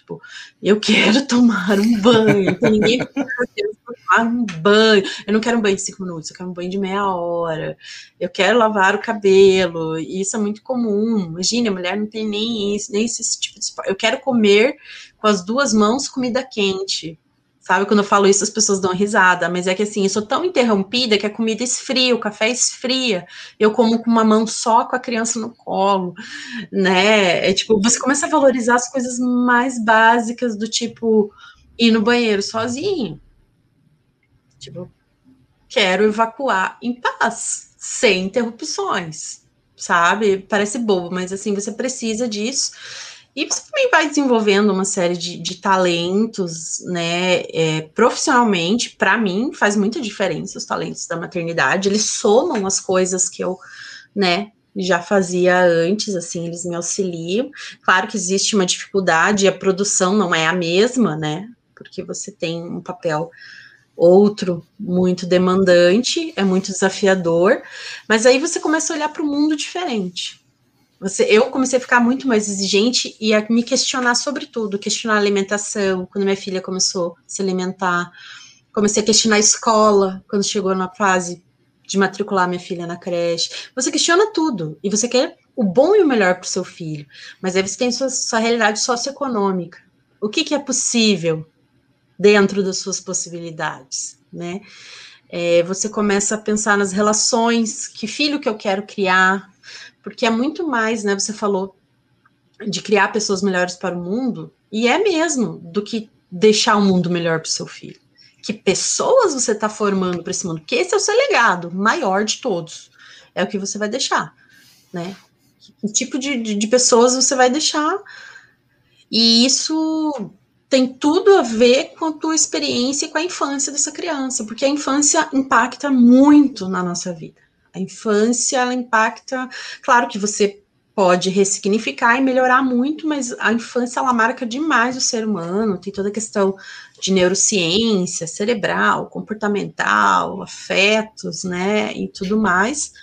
Tipo, eu quero tomar um banho. Então ninguém tomar um banho. Eu não quero um banho de cinco minutos, eu quero um banho de meia hora. Eu quero lavar o cabelo. E isso é muito comum. Imagina, a mulher não tem nem isso, nem esse tipo de. Eu quero comer com as duas mãos comida quente. Sabe, quando eu falo isso, as pessoas dão risada, mas é que assim, eu sou tão interrompida que a comida esfria, o café esfria, eu como com uma mão só com a criança no colo, né? É tipo, você começa a valorizar as coisas mais básicas do tipo ir no banheiro sozinho. Tipo, quero evacuar em paz, sem interrupções, sabe? Parece bobo, mas assim, você precisa disso. E você também vai desenvolvendo uma série de, de talentos, né? É, profissionalmente, para mim, faz muita diferença os talentos da maternidade. Eles somam as coisas que eu, né, já fazia antes, assim, eles me auxiliam. Claro que existe uma dificuldade, a produção não é a mesma, né? Porque você tem um papel outro muito demandante, é muito desafiador, mas aí você começa a olhar para o mundo diferente. Você, eu comecei a ficar muito mais exigente e a me questionar sobre tudo, questionar a alimentação, quando minha filha começou a se alimentar, comecei a questionar a escola, quando chegou na fase de matricular minha filha na creche. Você questiona tudo e você quer o bom e o melhor para o seu filho, mas aí você tem sua, sua realidade socioeconômica. O que, que é possível dentro das suas possibilidades, né? É, você começa a pensar nas relações, que filho que eu quero criar, porque é muito mais, né? Você falou de criar pessoas melhores para o mundo, e é mesmo do que deixar o mundo melhor para o seu filho. Que pessoas você está formando para esse mundo? Porque esse é o seu legado maior de todos. É o que você vai deixar, né? Que tipo de, de, de pessoas você vai deixar? E isso tem tudo a ver com a tua experiência e com a infância dessa criança, porque a infância impacta muito na nossa vida. A infância, ela impacta, claro que você pode ressignificar e melhorar muito, mas a infância ela marca demais o ser humano, tem toda a questão de neurociência, cerebral, comportamental, afetos, né, e tudo mais.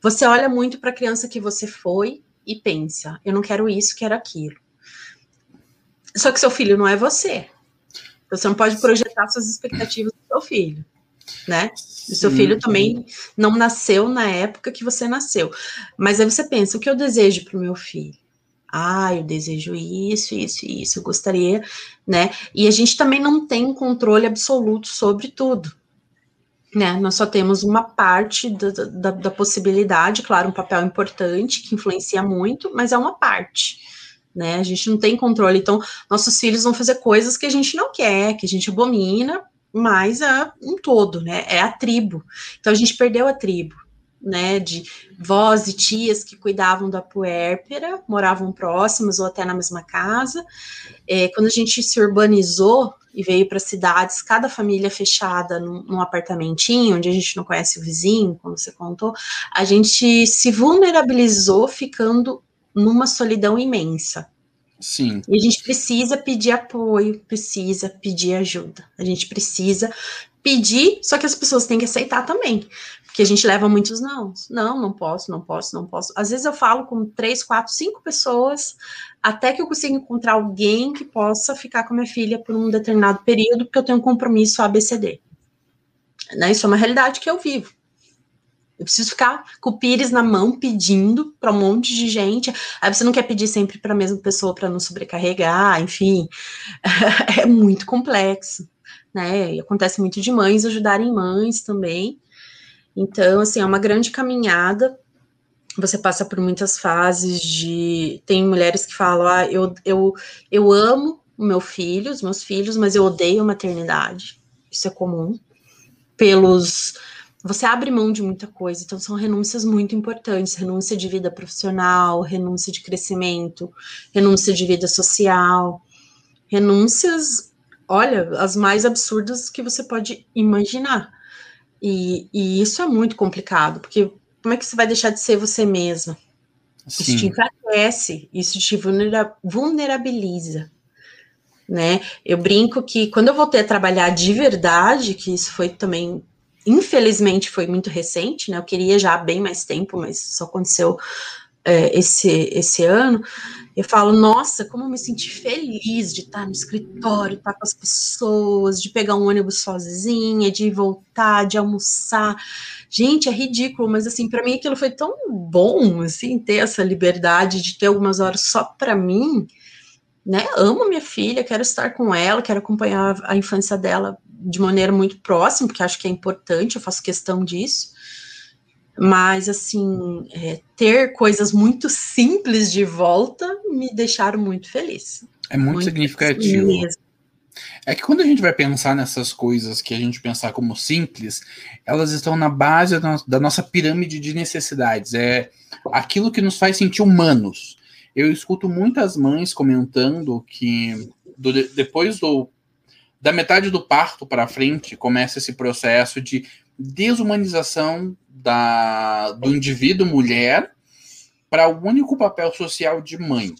Você olha muito para a criança que você foi e pensa, eu não quero isso, quero aquilo. Só que seu filho não é você. Você não pode projetar suas expectativas do seu filho né? O seu filho também não nasceu na época que você nasceu. Mas aí você pensa, o que eu desejo para o meu filho? Ah, eu desejo isso, isso, isso, eu gostaria, né? E a gente também não tem controle absoluto sobre tudo, né? Nós só temos uma parte da, da, da possibilidade, claro, um papel importante que influencia muito, mas é uma parte. Né, a gente não tem controle, então nossos filhos vão fazer coisas que a gente não quer, que a gente abomina, mas a um todo, né? É a tribo. Então a gente perdeu a tribo, né? De vós e tias que cuidavam da puérpera, moravam próximos ou até na mesma casa. É, quando a gente se urbanizou e veio para cidades, cada família fechada num, num, apartamentinho, onde a gente não conhece o vizinho, como você contou, a gente se vulnerabilizou ficando numa solidão imensa. Sim. E a gente precisa pedir apoio, precisa pedir ajuda. A gente precisa pedir, só que as pessoas têm que aceitar também. Porque a gente leva muitos não. Não, não posso, não posso, não posso. Às vezes eu falo com três, quatro, cinco pessoas, até que eu consiga encontrar alguém que possa ficar com minha filha por um determinado período, porque eu tenho um compromisso ABCD. Né? Isso é uma realidade que eu vivo. Eu preciso ficar com o pires na mão pedindo para um monte de gente. Aí você não quer pedir sempre para a mesma pessoa para não sobrecarregar, enfim. É muito complexo, né? E acontece muito de mães ajudarem mães também. Então, assim, é uma grande caminhada. Você passa por muitas fases de. Tem mulheres que falam: ah, eu, eu, eu amo o meu filho, os meus filhos, mas eu odeio a maternidade. Isso é comum. Pelos você abre mão de muita coisa, então são renúncias muito importantes, renúncia de vida profissional, renúncia de crescimento, renúncia de vida social, renúncias, olha, as mais absurdas que você pode imaginar. E, e isso é muito complicado, porque como é que você vai deixar de ser você mesma? Sim. Isso te enfraquece, isso te vulnera vulnerabiliza. Né? Eu brinco que quando eu voltei a trabalhar de verdade, que isso foi também infelizmente foi muito recente, né? Eu queria já há bem mais tempo, mas só aconteceu é, esse, esse ano. Eu falo, nossa, como eu me senti feliz de estar no escritório, estar com as pessoas, de pegar um ônibus sozinha, de voltar, de almoçar. Gente, é ridículo, mas assim, para mim aquilo foi tão bom, assim, ter essa liberdade de ter algumas horas só para mim, né? Amo minha filha, quero estar com ela, quero acompanhar a infância dela de maneira muito próxima, porque acho que é importante, eu faço questão disso. Mas, assim, é, ter coisas muito simples de volta me deixaram muito feliz. É muito, muito significativo. É que quando a gente vai pensar nessas coisas que a gente pensar como simples, elas estão na base da nossa pirâmide de necessidades. É aquilo que nos faz sentir humanos. Eu escuto muitas mães comentando que do, depois do da metade do parto para frente começa esse processo de desumanização da, do indivíduo mulher para o único papel social de mãe.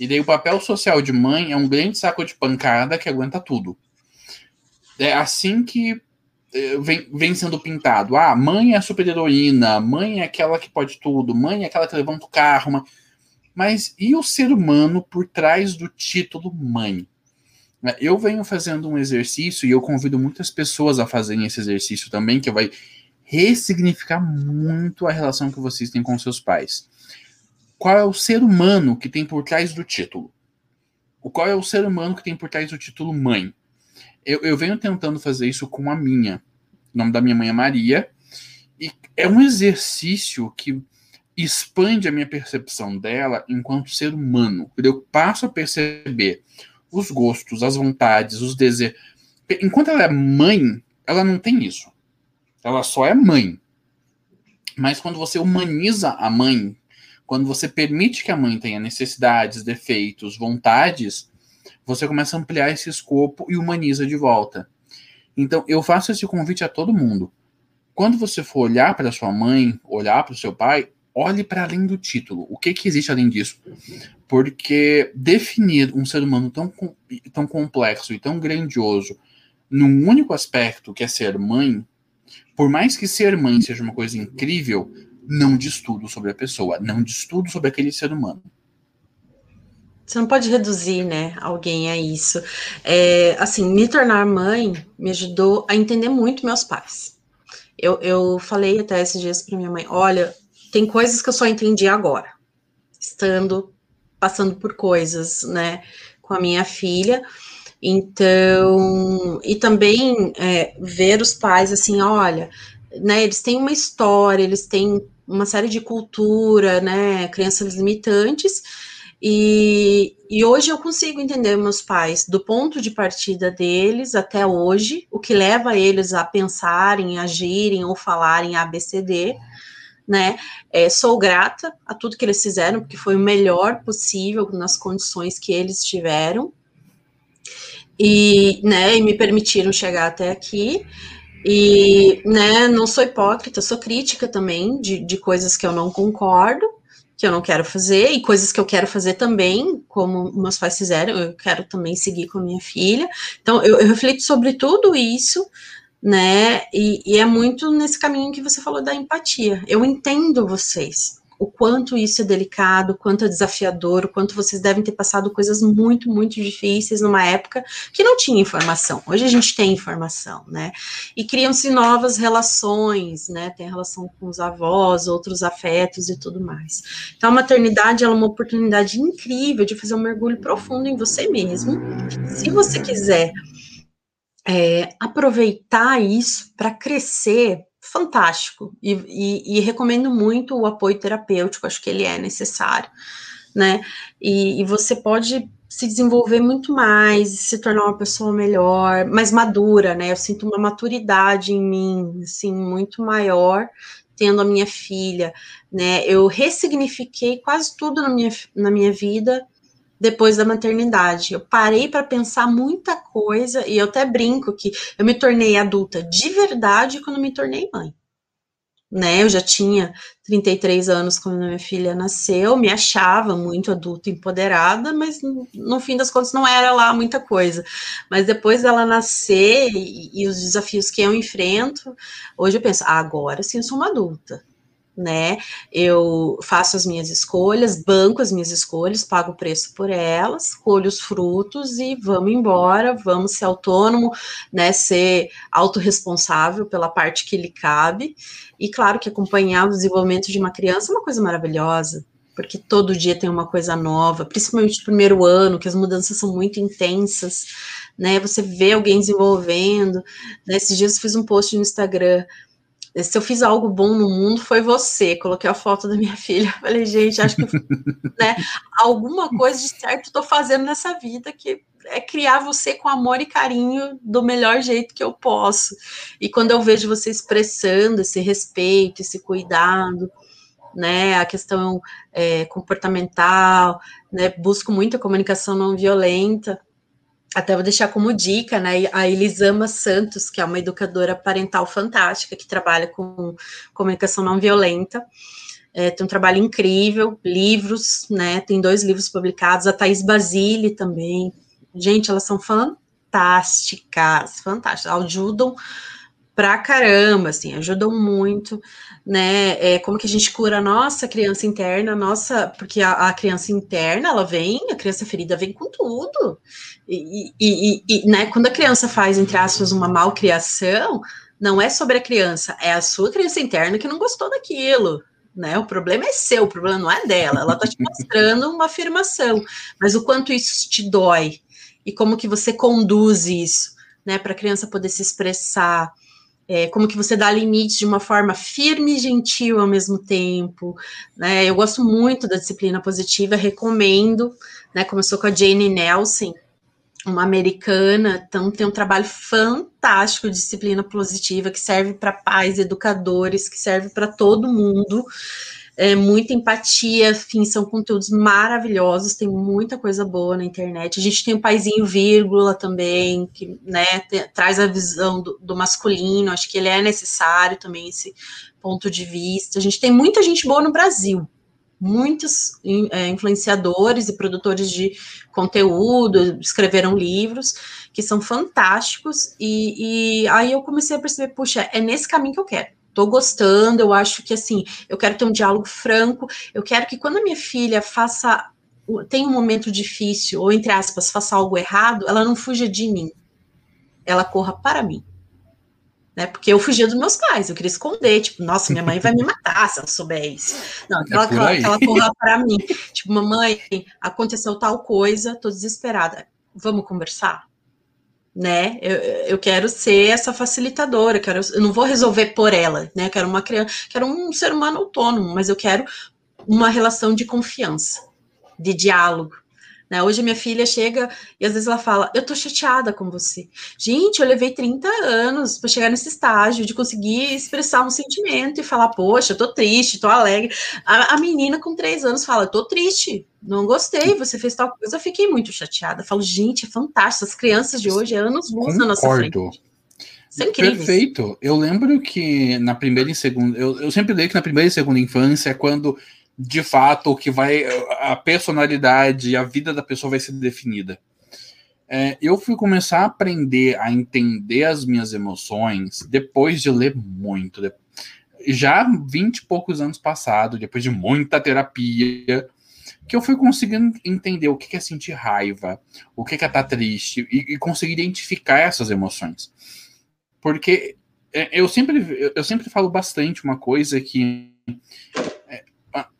E daí o papel social de mãe é um grande saco de pancada que aguenta tudo. É assim que é, vem, vem sendo pintado. Ah, mãe é a super-heroína, mãe é aquela que pode tudo, mãe é aquela que levanta o carro. Mas e o ser humano por trás do título mãe? Né, eu venho fazendo um exercício e eu convido muitas pessoas a fazerem esse exercício também, que vai ressignificar muito a relação que vocês têm com seus pais. Qual é o ser humano que tem por trás do título? O qual é o ser humano que tem por trás do título mãe? Eu, eu venho tentando fazer isso com a minha. O nome da minha mãe é Maria. E é um exercício que expande a minha percepção dela enquanto ser humano. Eu passo a perceber os gostos, as vontades, os desejos. Enquanto ela é mãe, ela não tem isso. Ela só é mãe. Mas quando você humaniza a mãe, quando você permite que a mãe tenha necessidades, defeitos, vontades, você começa a ampliar esse escopo e humaniza de volta. Então, eu faço esse convite a todo mundo. Quando você for olhar para sua mãe, olhar para o seu pai, olhe para além do título. O que, que existe além disso? Porque definir um ser humano tão, tão complexo e tão grandioso num único aspecto, que é ser mãe, por mais que ser mãe seja uma coisa incrível, não diz tudo sobre a pessoa, não diz tudo sobre aquele ser humano. Você não pode reduzir, né, alguém a isso. É, assim, me tornar mãe me ajudou a entender muito meus pais. Eu, eu falei até esses dias para minha mãe: olha, tem coisas que eu só entendi agora, estando passando por coisas, né, com a minha filha. Então, e também é, ver os pais assim, olha, né, eles têm uma história, eles têm uma série de cultura, né, crenças limitantes, E, e hoje eu consigo entender meus pais do ponto de partida deles até hoje, o que leva eles a pensarem, agirem ou falarem ABCD, né? É, sou grata a tudo que eles fizeram, porque foi o melhor possível nas condições que eles tiveram. E, né, e me permitiram chegar até aqui. E, né, não sou hipócrita, sou crítica também de, de coisas que eu não concordo, que eu não quero fazer, e coisas que eu quero fazer também, como meus pais fizeram, eu quero também seguir com a minha filha. Então, eu, eu reflito sobre tudo isso, né? E, e, é muito nesse caminho que você falou da empatia. Eu entendo vocês o quanto isso é delicado, o quanto é desafiador, o quanto vocês devem ter passado coisas muito, muito difíceis numa época que não tinha informação. Hoje a gente tem informação, né? E criam-se novas relações, né? Tem relação com os avós, outros afetos e tudo mais. Então, a maternidade é uma oportunidade incrível de fazer um mergulho profundo em você mesmo. Se você quiser é, aproveitar isso para crescer fantástico e, e, e, recomendo muito o apoio terapêutico, acho que ele é necessário, né? E, e, você pode se desenvolver muito mais, se tornar uma pessoa melhor, mais madura, né? Eu sinto uma maturidade em mim, assim, muito maior tendo a minha filha, né? Eu ressignifiquei quase tudo na minha, na minha vida depois da maternidade. Eu parei para pensar muita coisa e eu até brinco que eu me tornei adulta de verdade quando me tornei mãe. Né, eu já tinha 33 anos quando minha filha nasceu, me achava muito adulta, empoderada, mas no, fim das contas não era lá muita coisa. Mas depois dela nascer e, e os desafios que eu enfrento, hoje eu penso, ah, agora sim eu sou uma adulta né? Eu faço as minhas escolhas, banco as minhas escolhas, pago o preço por elas, colho os frutos e vamos embora, vamos ser autônomo, né? Ser autorresponsável pela parte que lhe cabe. E claro que acompanhar o desenvolvimento de uma criança é uma coisa maravilhosa, porque todo dia tem uma coisa nova, principalmente no primeiro ano, que as mudanças são muito intensas, né? Você vê alguém desenvolvendo. Né? Esses dias eu fiz um post no Instagram se eu fiz algo bom no mundo, foi você. Coloquei a foto da minha filha. Falei, gente, acho que né, alguma coisa de certo estou fazendo nessa vida que é criar você com amor e carinho do melhor jeito que eu posso. E quando eu vejo você expressando esse respeito, esse cuidado, né, a questão é, comportamental, né, busco muito a comunicação não violenta, até vou deixar como dica, né, a Elisama Santos, que é uma educadora parental fantástica, que trabalha com comunicação não violenta, é, tem um trabalho incrível, livros, né, tem dois livros publicados, a Thais Basile também, gente, elas são fantásticas, fantásticas, ajudam pra caramba, assim, ajudam muito, né? É, como que a gente cura a nossa criança interna, nossa, porque a, a criança interna, ela vem, a criança ferida vem com tudo. E, e, e, né, quando a criança faz, entre aspas, uma malcriação, não é sobre a criança, é a sua criança interna que não gostou daquilo. Né? O problema é seu, o problema não é dela. Ela está te mostrando uma afirmação, mas o quanto isso te dói e como que você conduz isso, né, para a criança poder se expressar, é, como que você dá limites de uma forma firme e gentil ao mesmo tempo, né? Eu gosto muito da disciplina positiva, recomendo, né? Começou com a Jane Nelson, uma americana, então tem um trabalho fantástico de disciplina positiva que serve para pais, educadores, que serve para todo mundo é, muita empatia, enfim, são conteúdos maravilhosos, tem muita coisa boa na internet. A gente tem o Paizinho Vírgula também, que né, te, traz a visão do, do, masculino, acho que ele é necessário também, esse ponto de vista. A gente tem muita gente boa no Brasil, muitos é, influenciadores e produtores de conteúdo, escreveram livros que são fantásticos, e, e aí eu comecei a perceber, puxa, é nesse caminho que eu quero tô gostando, eu acho que assim, eu quero ter um diálogo franco, eu quero que quando a minha filha faça tem um momento difícil, ou entre aspas, faça algo errado, ela não fuja de mim. Ela corra para mim. Né? Porque eu fugia dos meus pais, eu queria esconder, tipo, nossa, minha mãe vai me matar se ela souber isso. Não, que ela, é ela corra para mim. Tipo, mamãe, aconteceu tal coisa, tô desesperada. Vamos conversar? Né? Eu, eu quero ser essa facilitadora, eu, quero, eu não vou resolver por ela, né? Eu quero uma criança, quero um ser humano autônomo, mas eu quero uma relação de confiança, de diálogo. Né? Hoje minha filha chega e às vezes ela fala: Eu tô chateada com você. Gente, eu levei 30 anos para chegar nesse estágio de conseguir expressar um sentimento e falar: Poxa, eu tô triste, tô alegre. A, a menina com três anos fala: Tô triste, não gostei, você fez tal coisa. Eu fiquei muito chateada. Eu falo: Gente, é fantástico. As crianças de hoje é anos luz na nossa frente. É Perfeito. Eu lembro que na primeira e segunda. Eu, eu sempre leio que na primeira e segunda infância é quando de fato o que vai a personalidade, a vida da pessoa vai ser definida. É, eu fui começar a aprender a entender as minhas emoções depois de ler muito. Já vinte e poucos anos passados, depois de muita terapia, que eu fui conseguindo entender o que é sentir raiva, o que é estar triste e, e conseguir identificar essas emoções. Porque é, eu sempre, eu sempre falo bastante uma coisa que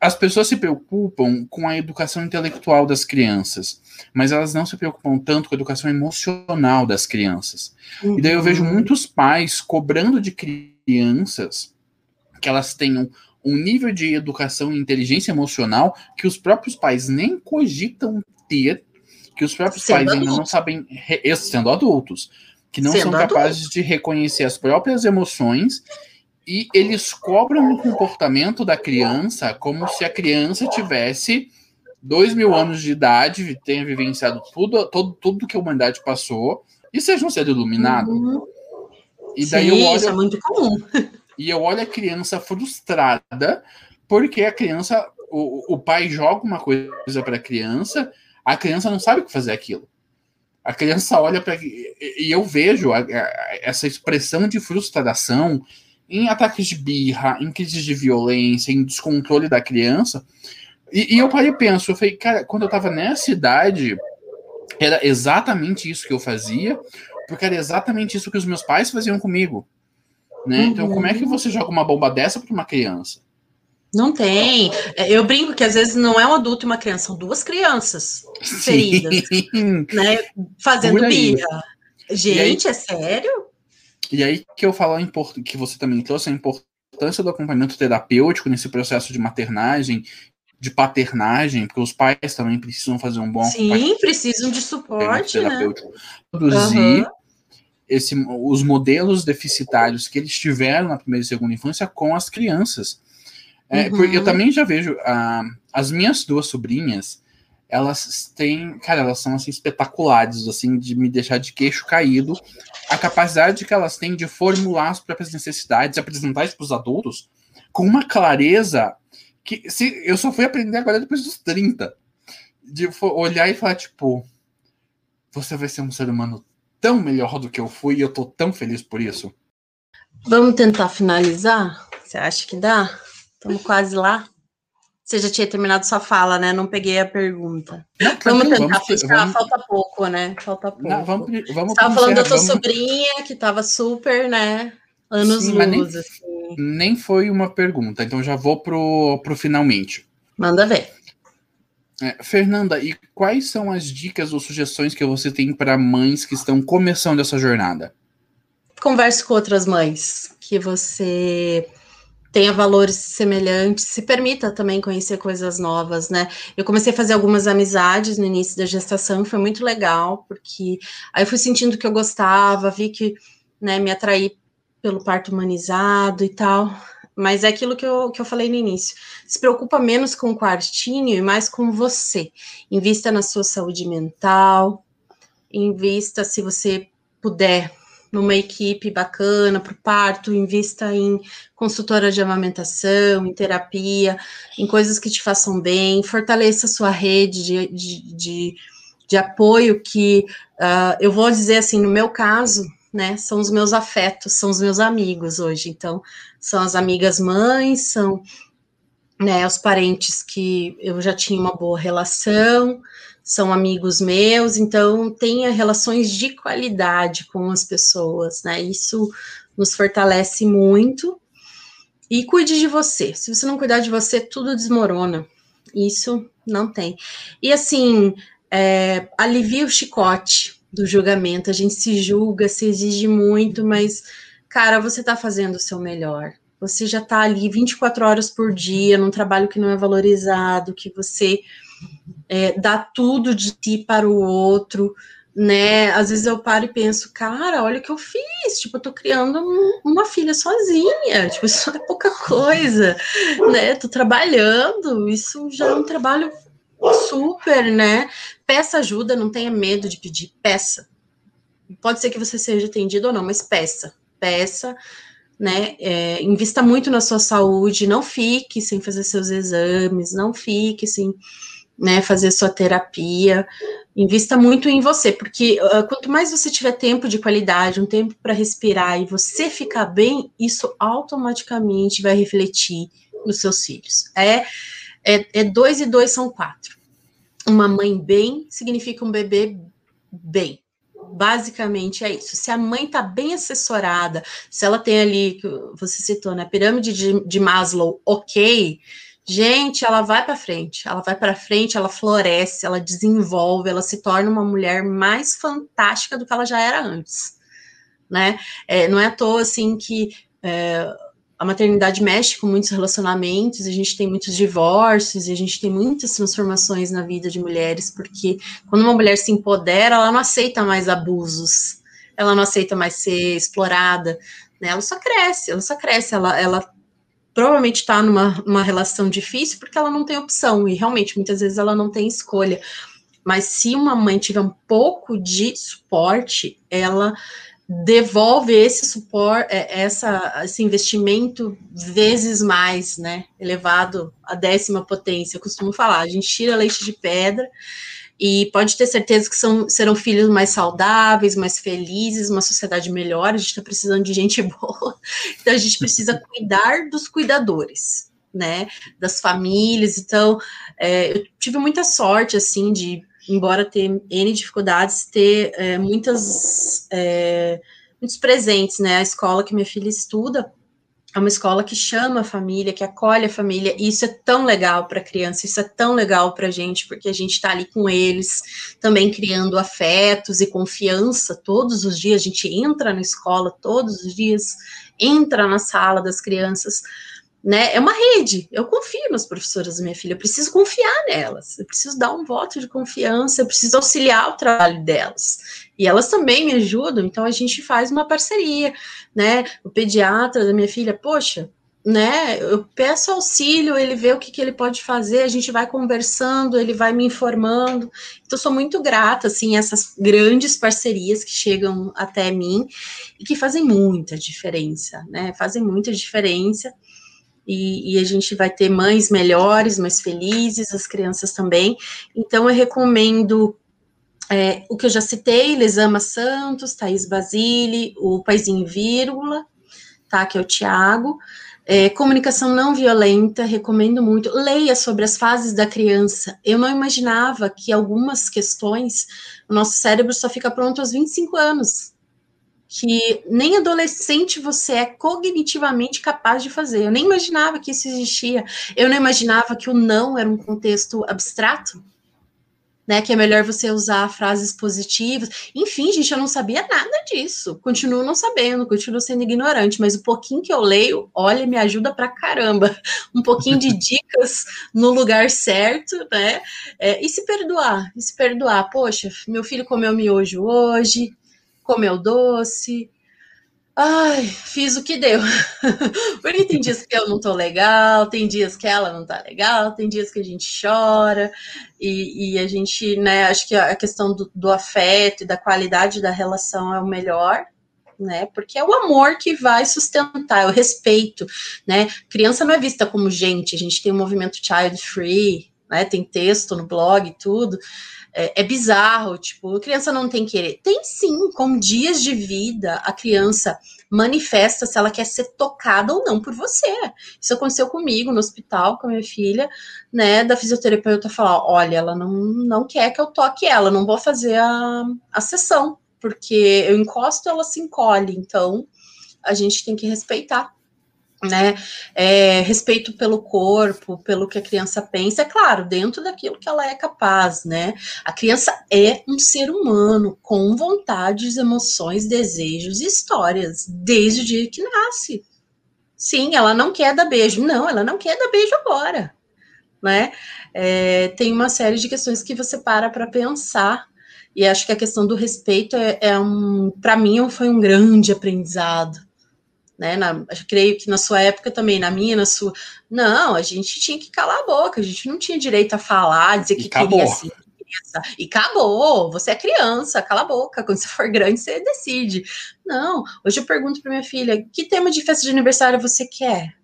as pessoas se preocupam com a educação intelectual das crianças, mas elas não se preocupam tanto com a educação emocional das crianças. Uhum. E daí eu vejo uhum. muitos pais cobrando de crianças que elas tenham um nível de educação e inteligência emocional que os próprios pais nem cogitam ter, que os próprios sendo pais ainda não sabem, sendo adultos, que não sendo são capazes adulto. de reconhecer as próprias emoções e eles cobram o comportamento da criança como se a criança tivesse dois mil anos de idade, tenha vivenciado tudo, todo, tudo que a humanidade passou e seja um ser iluminado. Uhum. E daí Sim, eu olho, isso é muito comum. E eu olho a criança frustrada porque a criança, o, o pai joga uma coisa para a criança, a criança não sabe o que fazer aquilo. A criança olha para e eu vejo a, a, essa expressão de frustração em ataques de birra, em crises de violência, em descontrole da criança. E, e eu parei e penso, eu falei, cara, quando eu tava nessa idade, era exatamente isso que eu fazia, porque era exatamente isso que os meus pais faziam comigo. Né? Uhum. Então, como é que você joga uma bomba dessa para uma criança? Não tem. Eu brinco que às vezes não é um adulto e uma criança, são duas crianças feridas, né? Fazendo birra. Gente, é sério? E aí que eu falo que você também trouxe a importância do acompanhamento terapêutico nesse processo de maternagem, de paternagem, porque os pais também precisam fazer um bom Sim, precisam de suporte, né? terapêutico. Né? Produzir uhum. esse, os modelos deficitários que eles tiveram na primeira e segunda infância com as crianças. É, uhum. Eu também já vejo uh, as minhas duas sobrinhas, elas têm, cara, elas são assim espetaculares, assim, de me deixar de queixo caído. A capacidade que elas têm de formular as próprias necessidades, apresentar isso para os adultos com uma clareza que se eu só fui aprender agora depois dos 30. De olhar e falar, tipo, você vai ser um ser humano tão melhor do que eu fui e eu tô tão feliz por isso. Vamos tentar finalizar? Você acha que dá? Estamos quase lá. Você já tinha terminado sua fala, né? Não peguei a pergunta. Não, vamos tentar vamos, fechar, vamos... falta pouco, né? Falta pouco. Não, vamos, vamos Você estava falando da tua vamos... sobrinha, que estava super, né? Anos Sim, luz, nem, assim. Nem foi uma pergunta, então já vou pro, pro finalmente. Manda ver. É, Fernanda, e quais são as dicas ou sugestões que você tem para mães que estão começando essa jornada? Converse com outras mães que você tenha valores semelhantes, se permita também conhecer coisas novas, né? Eu comecei a fazer algumas amizades no início da gestação, foi muito legal, porque aí eu fui sentindo que eu gostava, vi que, né, me atraí pelo parto humanizado e tal, mas é aquilo que eu, que eu falei no início. Se preocupa menos com o quartinho e mais com você. Invista na sua saúde mental, invista se você puder numa equipe bacana para o parto, invista em consultora de amamentação, em terapia, em coisas que te façam bem, fortaleça a sua rede de, de, de, de apoio, que uh, eu vou dizer assim, no meu caso, né, são os meus afetos, são os meus amigos hoje, então, são as amigas mães, são né, os parentes que eu já tinha uma boa relação, são amigos meus, então tenha relações de qualidade com as pessoas, né? Isso nos fortalece muito. E cuide de você. Se você não cuidar de você, tudo desmorona. Isso não tem. E assim, é, alivia o chicote do julgamento. A gente se julga, se exige muito, mas, cara, você tá fazendo o seu melhor. Você já tá ali 24 horas por dia num trabalho que não é valorizado, que você é, dá tudo de si para o outro, né? Às vezes eu paro e penso, cara, olha o que eu fiz, tipo, eu tô criando um, uma filha sozinha, tipo, isso é pouca coisa, né? Tô trabalhando, isso já é um trabalho super, né? Peça ajuda, não tenha medo de pedir, peça. Pode ser que você seja atendido ou não, mas peça, peça, né? É, invista muito na sua saúde, não fique sem fazer seus exames, não fique sem né, fazer sua terapia, invista muito em você, porque uh, quanto mais você tiver tempo de qualidade, um tempo para respirar e você ficar bem, isso automaticamente vai refletir nos seus filhos. É, é, é dois e dois são quatro. Uma mãe bem significa um bebê bem. Basicamente é isso. Se a mãe está bem assessorada, se ela tem ali, você citou, né, pirâmide de, de Maslow, ok, Gente, ela vai para frente, ela vai para frente, ela floresce, ela desenvolve, ela se torna uma mulher mais fantástica do que ela já era antes, né? É, não é à toa assim que é, a maternidade mexe com muitos relacionamentos, a gente tem muitos divórcios, a gente tem muitas transformações na vida de mulheres, porque quando uma mulher se empodera, ela não aceita mais abusos, ela não aceita mais ser explorada, né? Ela só cresce, ela só cresce, ela, ela provavelmente está numa, relação difícil porque ela não tem opção, e realmente muitas vezes ela não tem escolha. Mas se uma mãe tiver um pouco de suporte, ela devolve esse suporte, é, essa, esse investimento vezes mais, né? Elevado à décima potência. Eu costumo falar, a gente tira leite de pedra e pode ter certeza que são, serão filhos mais saudáveis, mais felizes, uma sociedade melhor. A gente está precisando de gente boa, então a gente precisa cuidar dos cuidadores, né? Das famílias. Então, é, eu tive muita sorte, assim, de, embora ter N dificuldades, ter é, muitas. É, muitos presentes, né? A escola que minha filha estuda é uma escola que chama a família, que acolhe a família, e isso é tão legal para a criança, isso é tão legal para a gente, porque a gente está ali com eles, também criando afetos e confiança todos os dias. A gente entra na escola todos os dias, entra na sala das crianças, né? É uma rede. Eu confio nas professoras da minha filha, eu preciso confiar nelas, eu preciso dar um voto de confiança, eu preciso auxiliar o trabalho delas. E elas também me ajudam, então a gente faz uma parceria, né? O pediatra da minha filha, poxa, né? Eu peço auxílio, ele vê o que, que ele pode fazer, a gente vai conversando, ele vai me informando. Então, sou muito grata, assim, essas grandes parcerias que chegam até mim e que fazem muita diferença, né? Fazem muita diferença e, e, a gente vai ter mães melhores, mais felizes, as crianças também. Então, eu recomendo é, o que eu já citei, Lesama Santos, Thaís Basile, o Paizinho Vírgula, tá, que é o Tiago. É, comunicação não violenta, recomendo muito. Leia sobre as fases da criança. Eu não imaginava que algumas questões, o nosso cérebro só fica pronto aos 25 anos que nem adolescente você é cognitivamente capaz de fazer. Eu nem imaginava que isso existia. Eu não imaginava que o não era um contexto abstrato, né? Que é melhor você usar frases positivas. Enfim, gente, eu não sabia nada disso. Continuo não sabendo, continuo sendo ignorante, mas o pouquinho que eu leio, olha, me ajuda pra caramba. Um pouquinho de dicas no lugar certo, né? É, e se perdoar, e se perdoar. Poxa, meu filho comeu miojo hoje, comeu doce. Ai, fiz o que deu. Porque tem dias que eu não tô legal, tem dias que ela não tá legal, tem dias que a gente chora, e, e a gente, né, acho que a questão do, do afeto e da qualidade da relação é o melhor, né? Porque é o amor que vai sustentar, é o respeito, né? Criança não é vista como gente, a gente tem o movimento child free, né? Tem texto no blog e tudo é, é, bizarro, tipo, a criança não tem querer. Tem sim, com dias de vida, a criança manifesta se ela quer ser tocada ou não por você. Isso aconteceu comigo no hospital com a minha filha, né, da fisioterapeuta falar, olha, ela não, não quer que eu toque ela, não vou fazer a, a sessão, porque eu encosto, ela se encolhe, então a gente tem que respeitar né? É, respeito pelo corpo, pelo que a criança pensa, é claro, dentro daquilo que ela é capaz, né? A criança é um ser humano com vontades, emoções, desejos e histórias desde o dia que nasce. Sim, ela não quer dar beijo. Não, ela não quer dar beijo agora. né? É, tem uma série de questões que você para para pensar e acho que a questão do respeito é, é um, para mim, foi um grande aprendizado. Né, na, eu creio que na sua época também, na minha, na sua. Não, a gente tinha que calar a boca, a gente não tinha direito a falar, dizer que queria assim. E acabou, você é criança, cala a boca. Quando você for grande, você decide. Não, hoje eu pergunto para minha filha: que tema de festa de aniversário você quer?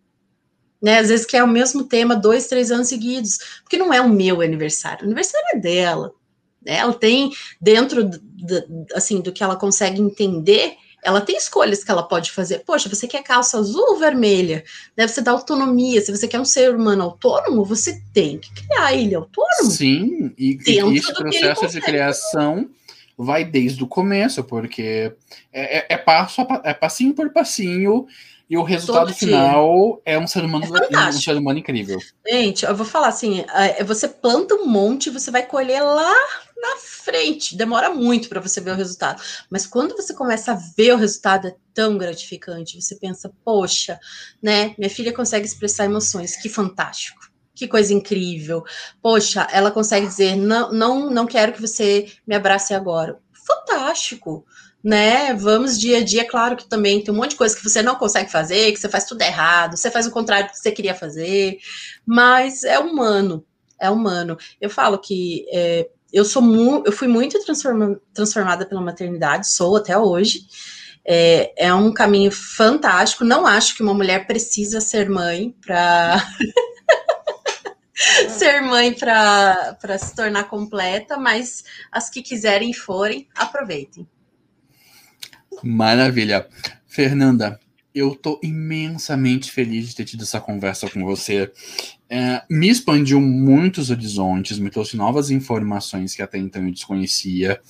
Né, às vezes quer o mesmo tema dois, três anos seguidos, porque não é o meu aniversário, o aniversário é dela. Né? Ela tem, dentro do, assim, do que ela consegue entender, ela tem escolhas que ela pode fazer. Poxa, você quer calça azul ou vermelha? Deve ser da autonomia. Se você quer um ser humano autônomo, você tem que criar ele autônomo. Sim, e, e esse processo de criação vai desde o começo, porque é, é, é passo a, é passinho por passinho e o resultado final é um ser humano, é um ser humano incrível. Gente, eu vou falar assim: é, você planta um monte, você vai colher lá na frente. Demora muito para você ver o resultado. Mas quando você começa a ver o resultado, é tão gratificante. Você pensa, poxa, né? Minha filha consegue expressar emoções, que fantástico. Que coisa incrível. Poxa, ela consegue dizer: não, não, não quero que você me abrace agora. Fantástico né? Vamos dia a dia, claro que também tem um monte de coisa que você não consegue fazer, que você faz tudo errado, você faz o contrário do que você queria fazer, mas é humano, é humano. Eu falo que é, eu sou mu eu fui muito transforma transformada pela maternidade, sou até hoje. É, é um caminho fantástico. Não acho que uma mulher precisa ser mãe para ser mãe para se tornar completa, mas as que quiserem forem, aproveitem. Maravilha. Fernanda, eu tô imensamente feliz de ter tido essa conversa com você. É, me expandiu muitos horizontes, me trouxe novas informações que até então eu desconhecia.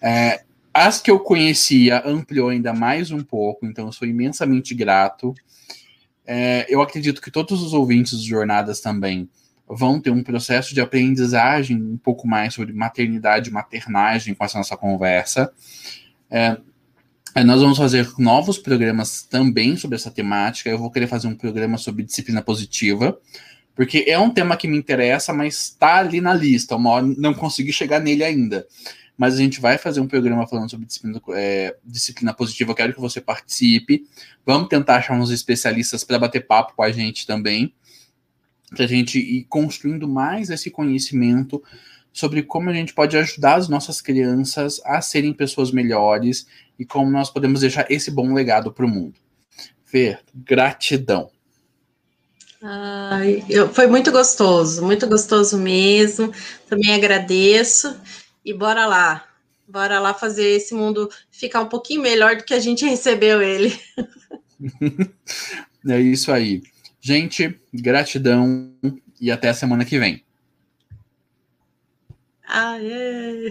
É, as que eu conhecia ampliou ainda mais um pouco, então eu sou imensamente grato. É, eu acredito que todos os ouvintes de Jornadas também vão ter um processo de aprendizagem um pouco mais sobre maternidade e maternagem com essa nossa conversa. É, nós vamos fazer novos programas também sobre essa temática. Eu vou querer fazer um programa sobre disciplina positiva, porque é um tema que me interessa, mas está ali na lista. Uma hora não consegui chegar nele ainda. Mas a gente vai fazer um programa falando sobre disciplina, é, disciplina positiva. Eu quero que você participe. Vamos tentar achar uns especialistas para bater papo com a gente também, para a gente ir construindo mais esse conhecimento sobre como a gente pode ajudar as nossas crianças a serem pessoas melhores e como nós podemos deixar esse bom legado para o mundo. Fer, gratidão. Ai, eu, foi muito gostoso, muito gostoso mesmo. Também agradeço. E bora lá, bora lá fazer esse mundo ficar um pouquinho melhor do que a gente recebeu ele. é isso aí. Gente, gratidão e até a semana que vem. Aê!